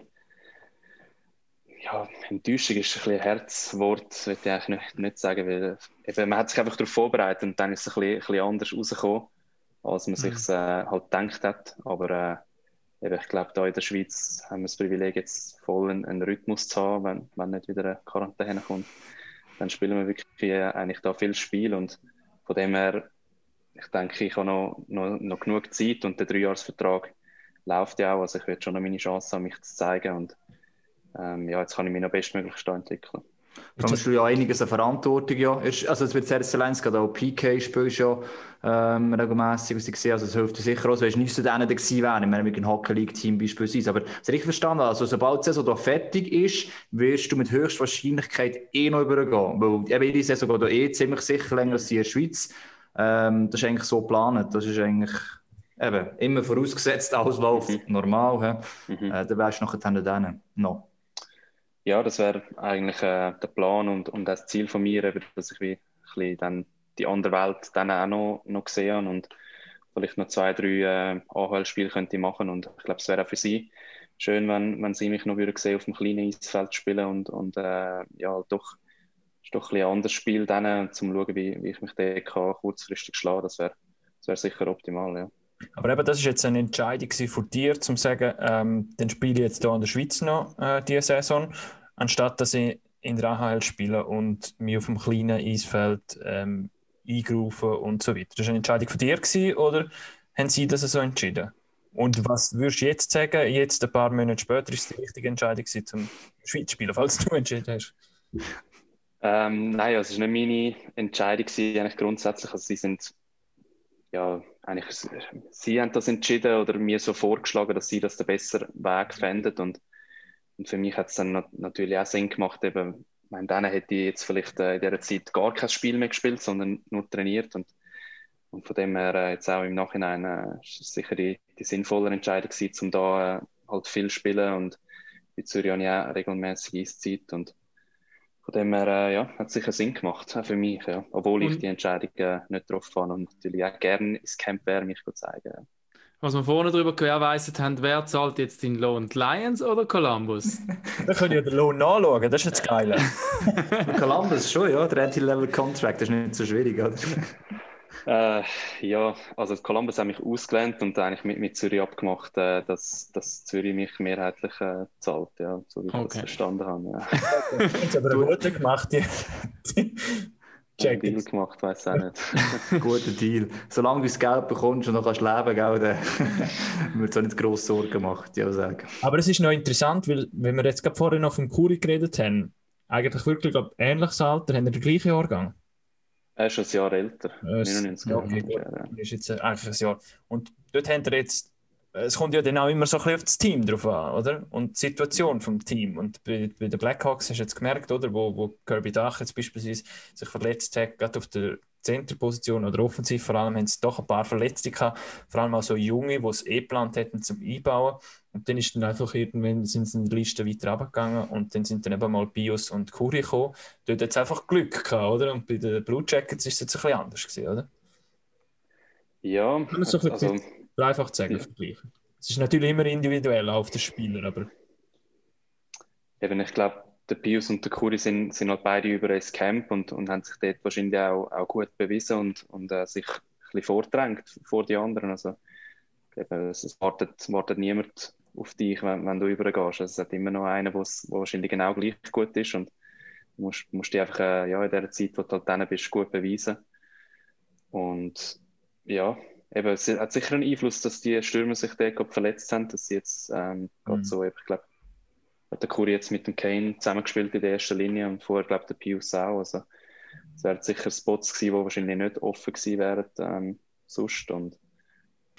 ja, Enttäuschung ist ein, bisschen ein Herzwort, würde ich eigentlich nicht, nicht sagen, weil eben, man hat sich einfach darauf vorbereitet und dann ist es ein bisschen, ein bisschen anders rausgekommen, als man mhm. sich äh, halt gedacht hat. Aber äh, eben, ich glaube, da in der Schweiz haben wir das Privileg, jetzt voll einen, einen Rhythmus zu haben, wenn, wenn nicht wieder eine Quarantäne kommt. dann spielen wir wirklich äh, eigentlich da viel Spiel und von dem her, ich denke, ich habe noch, noch, noch genug Zeit und der Dreijahresvertrag läuft ja auch, also ich werde schon noch meine Chance haben, mich zu zeigen und ähm, ja, jetzt kann ich mich noch bestmöglich entwickeln. Allem hast du ja einiges an Verantwortung. Ja. Also es wird sehr gerade auch PK spielst ja ähm, regelmässig, was ich sehe. Also es hilft dir sicher auch. Du hast nicht zu denen gewesen wären, wenn mit einem Hockey League Team beispielsweise. Aber das richtig verstanden. Also sobald die Saison fertig ist, wirst du mit höchster Wahrscheinlichkeit eh noch übergehen. Weil eben die Saison geht eh ziemlich sicher länger als in der Schweiz. Ähm, das ist eigentlich so geplant. Das ist eigentlich eben immer vorausgesetzt, alles läuft mhm. normal. Mhm. Äh, dann wärst du nachher dann noch ja, das wäre eigentlich äh, der Plan und, und das Ziel von mir, eben, dass ich wie ein dann die andere Welt dann auch noch, noch gesehen und vielleicht noch zwei, drei äh, AHL-Spiele könnte machen und ich glaube, es wäre auch für sie schön, wenn, wenn sie mich noch würde sehen auf dem kleinen Eisfeld spielen und, und äh, ja, doch ist doch ein, ein anderes Spiel dann, um zu schauen, wie, wie ich mich da kann, kurzfristig schlagen Das wäre das wär sicher optimal, ja. Aber eben, das ist jetzt eine Entscheidung von dir, zum zu sagen, ähm, dann spiele ich jetzt hier in der Schweiz noch äh, diese Saison, anstatt dass ich in der AHL spiele und mich auf dem kleinen Eisfeld ähm, eingerufen und so weiter. Das war eine Entscheidung von dir gewesen, oder haben sie das so entschieden? Und was würdest du jetzt sagen, jetzt ein paar Monate später, ist die richtige Entscheidung gewesen, zum Schweiz spielen, falls du entschieden hast? Ähm, nein, also es war nicht meine Entscheidung, eigentlich grundsätzlich. Also sie sind ja, eigentlich, sie haben das entschieden oder mir so vorgeschlagen, dass sie das den besseren Weg fänden. Und, und für mich hat es dann natürlich auch Sinn gemacht, eben, ich meine, dann hätte ich jetzt vielleicht äh, in dieser Zeit gar kein Spiel mehr gespielt, sondern nur trainiert. Und, und von dem her, äh, jetzt auch im Nachhinein, äh, ist es sicher die, die sinnvolle Entscheidung gewesen, um da äh, halt viel zu spielen. Und in Zürich habe ich auch regelmäßig Eiszeit. Und von dem her, äh, ja, hat sicher Sinn gemacht, auch für mich, ja. Obwohl ich die Entscheidung äh, nicht getroffen habe und natürlich auch gerne ins Camp wäre, mich zu zeigen. Ja. Was wir vorne darüber gewährleistet haben, wer zahlt jetzt den Lohn? Die Lions oder Columbus? da können ja den Lohn nachschauen, das ist jetzt geil. Columbus schon, ja, der Entry-Level-Contract, das ist nicht so schwierig, oder? Äh, ja, also Columbus hat mich ausgelernt und eigentlich mit, mit Zürich abgemacht, äh, dass, dass Zürich mich mehrheitlich äh, zahlt, ja, so wie ich okay. das verstanden habe. Ja. Jetzt aber eine gute gemacht, die. Check Deal gemacht, weiß auch nicht. Guter Deal. Solange du das Geld bekommst und noch kannst leben, gell, dann wird es auch nicht grosse Sorgen gemacht, ja sagen. Aber es ist noch interessant, weil wenn wir jetzt gerade vorher noch vom Kuri geredet haben, eigentlich wirklich glaub, ähnliches Alter, haben wir den gleichen Jahrgang. Er ist ein Jahr älter. Äh, 99 ja, okay, ja. ist jetzt eigentlich ein Jahr. Und dort haben wir jetzt, es kommt ja dann auch immer so ein bisschen auf das Team drauf an, oder? Und die Situation vom Team. Und bei, bei den Blackhawks hast du jetzt gemerkt, oder? Wo, wo Kirby Dach jetzt beispielsweise sich verletzt hat, gerade auf der Centerposition oder offensiv vor allem, haben sie doch ein paar Verletzte gehabt. Vor allem auch so Junge, die es eh geplant hätten zum Einbauen. Und dann ist dann einfach irgendwann sind sie in der Liste weiter runtergegangen und dann sind dann eben mal Bios und Kuri gekommen. Dort hat es einfach Glück gehabt, oder? Und bei den Blue Jackets ist es jetzt ein bisschen anders gewesen, oder? Ja. Kann man so ein bisschen also, einfach sagen, ja. vergleichen. Es ist natürlich immer individuell auf den Spieler, aber. Eben, ich glaube, der Pius und der Kuri sind, sind halt beide über ins Camp und, und haben sich dort wahrscheinlich auch, auch gut bewiesen und, und äh, sich ein bisschen vordrängt vor die anderen. Also, eben, es wartet, wartet niemand auf dich, wenn, wenn du übergehst. Also, es hat immer noch einen, der wahrscheinlich genau gleich gut ist und du musst, musst dich einfach äh, ja, in der Zeit, wo du halt dann bist, gut beweisen. Und ja, eben, es hat sicher einen Einfluss, dass die Stürmer sich dort verletzt haben, dass sie jetzt ähm, mhm. so, ich glaube, hat der Kuri jetzt mit dem Kane zusammengespielt in der ersten Linie und vorher, glaube ich, der Pius auch. Also, es wären sicher Spots gewesen, die wahrscheinlich nicht offen gewesen wären ähm, sonst. Und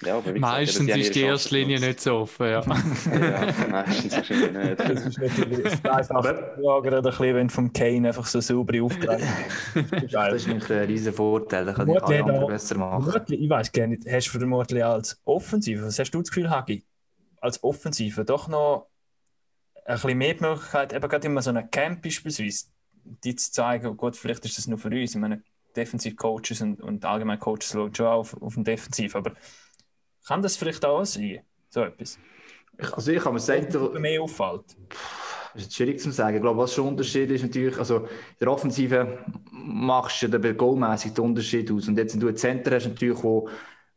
ja, meistens gesagt, ist die erste Linie nicht so offen, ja. ja, meistens wahrscheinlich nicht. Das ist natürlich einfach gerade ein bisschen, wenn vom Kane einfach so sauber aufgelegt Das ist ein riesen Vorteil, da kann ich alle anderen besser machen. Mörtli, ich weiß gar nicht, hast du für Mörtli als Offensive, was hast du das Gefühl, Hagi, als Offensive doch noch ein bisschen mehr die Möglichkeit, eben gerade immer so einem Camp beispielsweise, die zu zeigen, gut, vielleicht ist das nur für uns, ich meine, Defensiv-Coaches und, und allgemein Coaches schauen schon auf, auf den Defensiv, aber kann das vielleicht auch sein, so etwas? Ich, also ich kann mir sagen, der, mehr auffällt. Das ist schwierig zu sagen. Ich glaube, was schon Unterschied ist natürlich, also in der Offensive machst du ja goalmäßig den Unterschied aus. Und jetzt, wenn du einen Center hast, natürlich, wo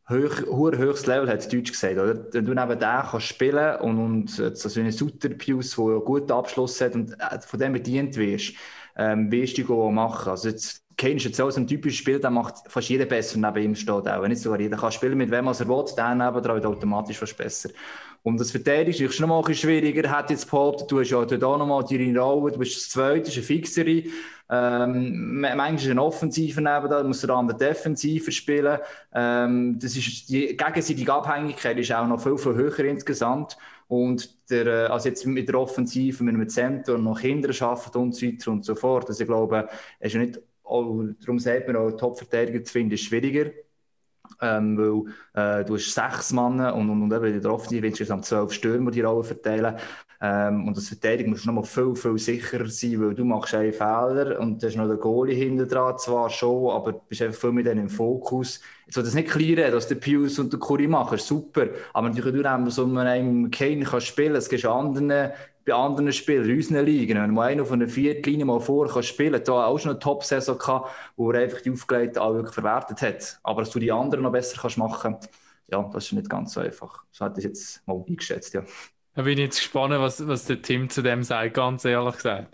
hoch, hohes Level, hat Deutsch gesagt, oder? Wenn du neben dem kannst spielen und, und so einen Sutter Pius, der einen guten Abschluss hat und äh, von dem bedient wirst, ähm, wirst du machen. Also jetzt, Kane ist jetzt auch so ein typisches Spiel, der macht fast jeder besser neben ihm steht auch. Nicht sogar jeder kann spielen, mit wem er will, der neben wird automatisch fast besser. Und das Verteidigen ist noch mal ein bisschen schwieriger. Hat jetzt behauptet, du hast ja auch noch mal deine Rolle, du bist das Zweite, das ist eine Fixere. Ähm, manchmal ist ein Offensiver neben da, muss der andere Defensiver spielen. Ähm, das ist, die gegenseitige Abhängigkeit ist auch noch viel, viel höher insgesamt. Und der, äh, also jetzt mit der Offensive, mit einem Zentrum noch Kinder schaffen und so weiter und so fort. Also ich glaube, es ist ja nicht, oh, darum sagt man auch, Top-Verteidiger zu finden, ist schwieriger. Ähm, weil äh, du hast sechs Mann und, und, und eben in der Offensive insgesamt zwölf Stürmer die Rolle verteilen. Ähm, und das Verteidigen muss noch mal viel, viel sicherer sein, weil du machst einen Fehler und da ist noch der Goalie hinter dran, zwar schon, aber du bist einfach viel mit denen im Fokus. Jetzt soll das nicht klären, dass der Pius und der Curry machen, super. Aber natürlich, du so einem Kane kann spielen, es gibt anderen bei anderen Spielern, in unseren Ligen, wenn man einer von der vierten Linie mal vor kann spielen, da auch schon eine Top-Saison gehabt, wo er einfach die Aufgelegten auch wirklich verwertet hat. Aber dass du die anderen noch besser kannst machen, ja, das ist nicht ganz so einfach. So hat ich jetzt mal eingeschätzt, ja. Da bin ich jetzt gespannt, was, was der Tim zu dem sagt, ganz ehrlich gesagt.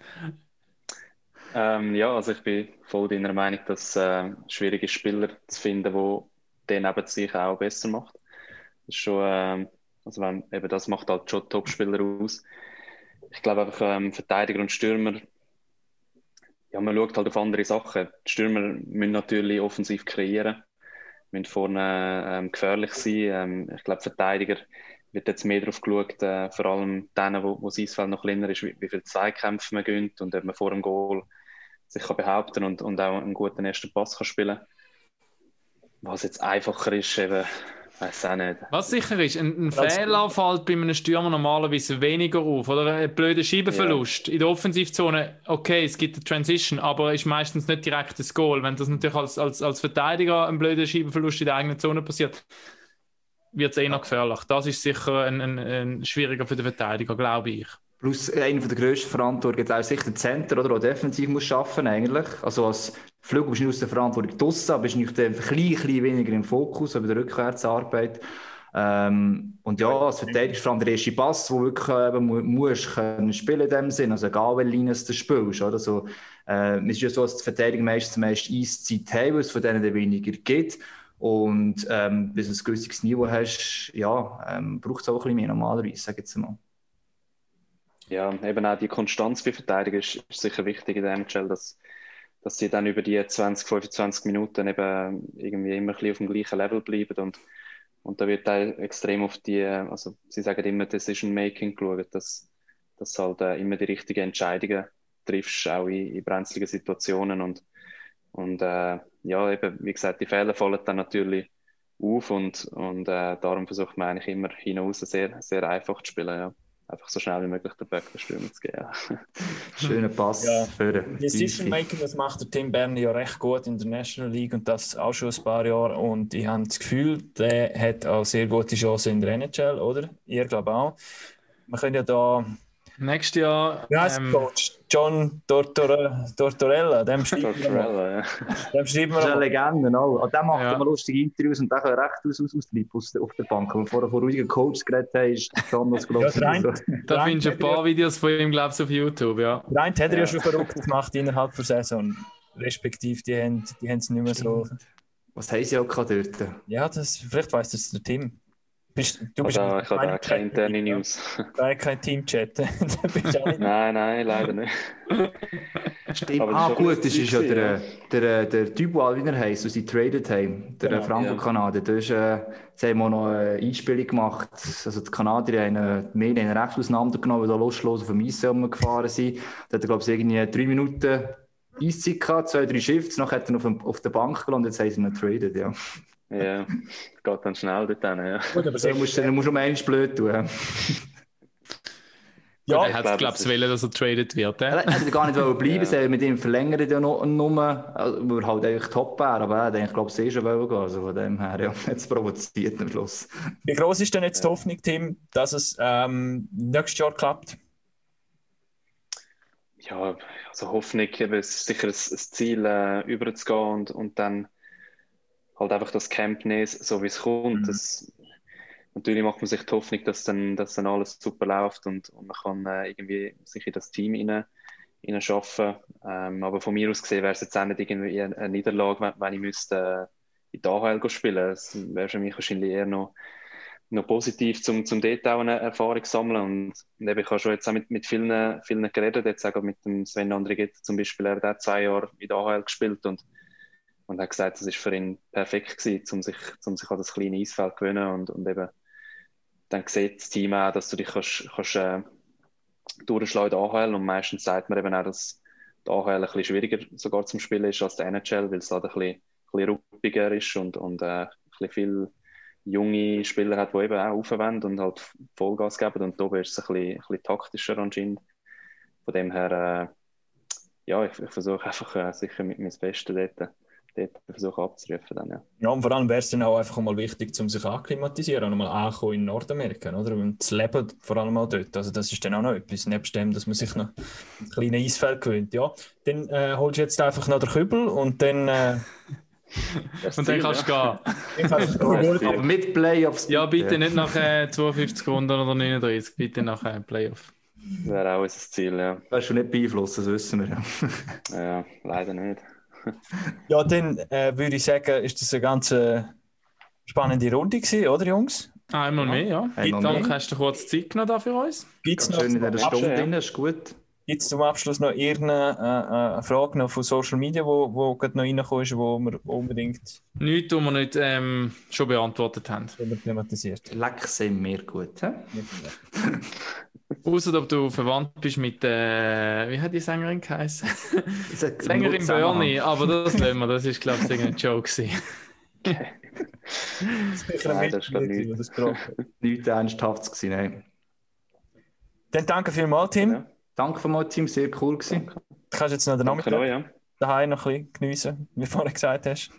Ähm, ja, also ich bin voll deiner Meinung, dass äh, schwierige Spieler zu finden, wo den neben sich auch besser macht. Das ist schon, äh, also wenn, eben das macht halt schon Top-Spieler aus ich glaube einfach ähm, Verteidiger und Stürmer, ja, man schaut halt auf andere Sachen. Die Stürmer müssen natürlich offensiv kreieren, müssen vorne ähm, gefährlich sein. Ähm, ich glaube, Verteidiger wird jetzt mehr darauf geschaut, äh, vor allem denen, wo, wo das Eisfeld noch kleiner ist, wie, wie viele Zweikämpfe man gönnt und ob man vor dem Goal sich kann behaupten und, und auch einen guten ersten Pass kann spielen Was jetzt einfacher ist, eben Weiß auch nicht. Was sicher ist, ein, ein Fehler fällt bei einem Stürmer normalerweise weniger auf. Oder ein blöder Schiebeverlust. Ja. In der Offensivzone, okay, es gibt eine Transition, aber ist meistens nicht direkt das Goal. Wenn das natürlich als, als, als Verteidiger ein blöder Schiebeverlust in der eigenen Zone passiert, wird es eh noch gefährlich. Das ist sicher ein, ein, ein schwieriger für den Verteidiger, glaube ich. Plus einer der grössten Verantwortungen auch sicher der Center, oder, der defensiv muss arbeiten eigentlich. Also als Flügel bist du nicht aus der Verantwortung draussen, aber bist nicht ein bisschen, weniger im Fokus, bei der Rückwärtsarbeit. Ähm, und ja, als Verteidiger vor allem der erste Pass, wo wirklich eben musst können spielen in dem Sinn, also egal welche Linie du spielst, oder so. Äh, es ist ja so, dass die Verteidiger meistens meist Eiszeit haben, weil es von denen weniger geht. Und ähm, bis du ein gewisses Niveau hast, ja, ähm, braucht es auch ein bisschen mehr normalerweise, sage ich jetzt mal. Ja, eben auch die Konstanz bei Verteidigung ist, ist sicher wichtig in der NHL, dass, dass sie dann über die 20, 25 Minuten eben irgendwie immer ein bisschen auf dem gleichen Level bleiben und, und da wird auch extrem auf die, also sie sagen immer Decision Making geschaut, dass, dass halt äh, immer die richtigen Entscheidungen triffst, auch in, in brenzligen Situationen und, und äh, ja, eben, wie gesagt, die Fehler fallen dann natürlich auf und, und äh, darum versucht man eigentlich immer hinaus sehr, sehr einfach zu spielen, ja einfach so schnell wie möglich den Böckler zu geben. Schöner Pass ja. für Decision Making, das macht der Tim Berni ja recht gut in der National League und das auch schon ein paar Jahre. Und ich habe das Gefühl, der hat auch sehr gute Chancen in der NHL, oder? Ihr glaube auch. Wir können ja da Nächstes Jahr. Heißt ähm, Coach? John Tortore, Tortorella. Dem schreiben Tortorella, ja. Dem schreiben wir. Das ist eine Legende, auch. Und der macht ja. immer lustige Interviews und der kann recht aus, aus, aus, auf der Bank. Wenn wir vorher von ruhigen Coaches geredet haben, ist John das große. Ja, so. Da findest du ein paar Videos von ihm, glaube ich, auf YouTube. Ja. Rein hat er ja. ja schon verrückt gemacht innerhalb der Saison. Respektive, die haben, die haben es nicht mehr so. Was haben sie auch dort? Ja, das, vielleicht weiss das der Tim. Bist, du bist also, ich habe keine interne News. Nein, kein Teamchat. nein, nein, leider nicht. Stimmt. ah, gut, das ist ja der, der, der Typ, wie er heisst, den sie traded haben, der genau, Franco-Kanadier. Ja. Da ist, äh, sie haben auch noch eine Einspielung gemacht. Also die Kanadier haben äh, mehr einen recht auseinandergenommen, weil da loslos auf dem Eis gefahren sind. Da hat er, glaube ich, irgendwie drei Minuten Eiszeit gehabt, zwei, drei Shifts, noch hat er auf, auf der Bank gelandet, jetzt haben sie ihn traded, ja. Ja, geht dann schnell dort hin, ja. Gut, aber so musst du musst um eins blöd tun. Ja, er hat, glaube ich, wollen, dass er traded wird. Er hätte gar nicht bleiben ja. mit ihm verlängert ja noch, Nummer, also, weil er halt eigentlich top wäre, aber er hätte, glaube ich, eh schon wollen gehen. Also von dem her, ja, jetzt provoziert am Schluss. Wie groß ist denn jetzt die Hoffnung, Tim, dass es ähm, nächstes Jahr klappt? Ja, also Hoffnung, es ist sicher ein, Ziel, äh, überzugehen und, und dann halt einfach das Camp nehmen, so wie es kommt. Mhm. Das, natürlich macht man sich die Hoffnung, dass dann, dass dann alles super läuft und, und man kann äh, irgendwie sich in das Team hinein, schaffen. Ähm, aber von mir aus gesehen wäre es jetzt auch nicht irgendwie eine Niederlage, wenn, wenn ich müsste äh, in der AHL spielen. Das wäre für mich wahrscheinlich eher noch, noch positiv, zum, zum dort auch eine Erfahrung sammeln. Und, eben, ich habe schon jetzt auch mit, mit vielen, vielen geredet, jetzt auch mit dem Sven Andrighet zum Beispiel, er hat zwei Jahre in der AHL gespielt und und hat gesagt, es ist für ihn perfekt gewesen, um sich, um sich an das kleine Eisfeld zu gewöhnen und, und eben dann sieht das Team auch, dass du dich kannst, kannst äh, durchschlagen in der AHL und meistens sagt man eben auch, dass die AHL ein bisschen schwieriger sogar zum Spielen ist als der NHL, weil es halt ein bisschen, ein bisschen ruppiger ist und, und äh, ein bisschen viel junge Spieler hat, die eben auch aufwenden und halt Vollgas geben und da ist es ein bisschen, ein bisschen taktischer anscheinend. Von dem her, äh, ja, ich, ich versuche einfach äh, sicher mit meinem Besten dort dort versuchen abzurufen. Dann, ja. ja, und vor allem wäre es dann auch einfach mal wichtig, um sich akklimatisieren und mal ankommen in Nordamerika, oder? Und das Leben vor allem auch dort. Also das ist dann auch noch etwas, nebst dem, dass man sich noch ein kleines Eisfeld gewöhnt. Ja, dann äh, holst du jetzt einfach noch den Kübel und dann... Äh, und dann kannst du ja. gehen. Aber mit Playoffs. Ja, bitte nicht nach äh, 52 Runden oder 39, bitte nach äh, Playoff. Wäre auch unser Ziel, ja. Das ist schon nicht beeinflussen, das wissen wir ja. ja, leider nicht. ja, dann äh, würde ich sagen, ist das eine ganz äh, spannende Runde gewesen, oder Jungs? Einmal mehr, ja. Einmal Danke, hast du kurz Zeit genommen da für uns? Gibt's noch schön in der Stunde drin, ist gut. Gibt es zum Abschluss noch irgendeine äh, äh, Frage noch von Social Media, wo, wo gerade noch reingekommen ist, wo wir unbedingt... Nichts, die wir nicht ähm, schon beantwortet haben. Thematisiert. Leck sind wir gut, hä? Außer ob du verwandt bist mit, äh, wie hat die Sängerin geheißen? Sängerin Bernie, aber das lassen wir, das ist, glaube ich, ein Joke. Nein, das ist nicht. Das Nichts Ernsthaftes gewesen, nein. Dann danke vielmals, Tim. Ja. Danke vielmals, Tim, sehr cool gewesen. Du kannst jetzt noch den ja. daheim noch ein bisschen geniessen, wie du vorhin gesagt hast.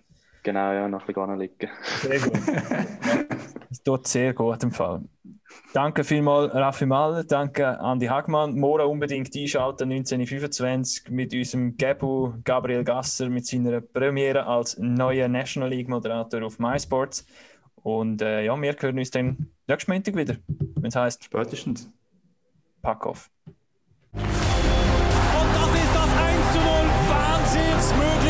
Genau, ja, noch ein bisschen liegen. Sehr gut. das tut sehr gut im Fall. Danke vielmals, Raffi Maller, danke Andi Hagmann. Morgen unbedingt einschalten, 1925 mit unserem Gebu Gabriel Gasser mit seiner Premiere als neuer National League-Moderator auf MySports. Und äh, ja, wir hören uns dann nächsten Montag wieder, wenn es heisst. Spätestens. Pack auf. Und das ist das 1 zu 0. Wahnsinnsmöglich.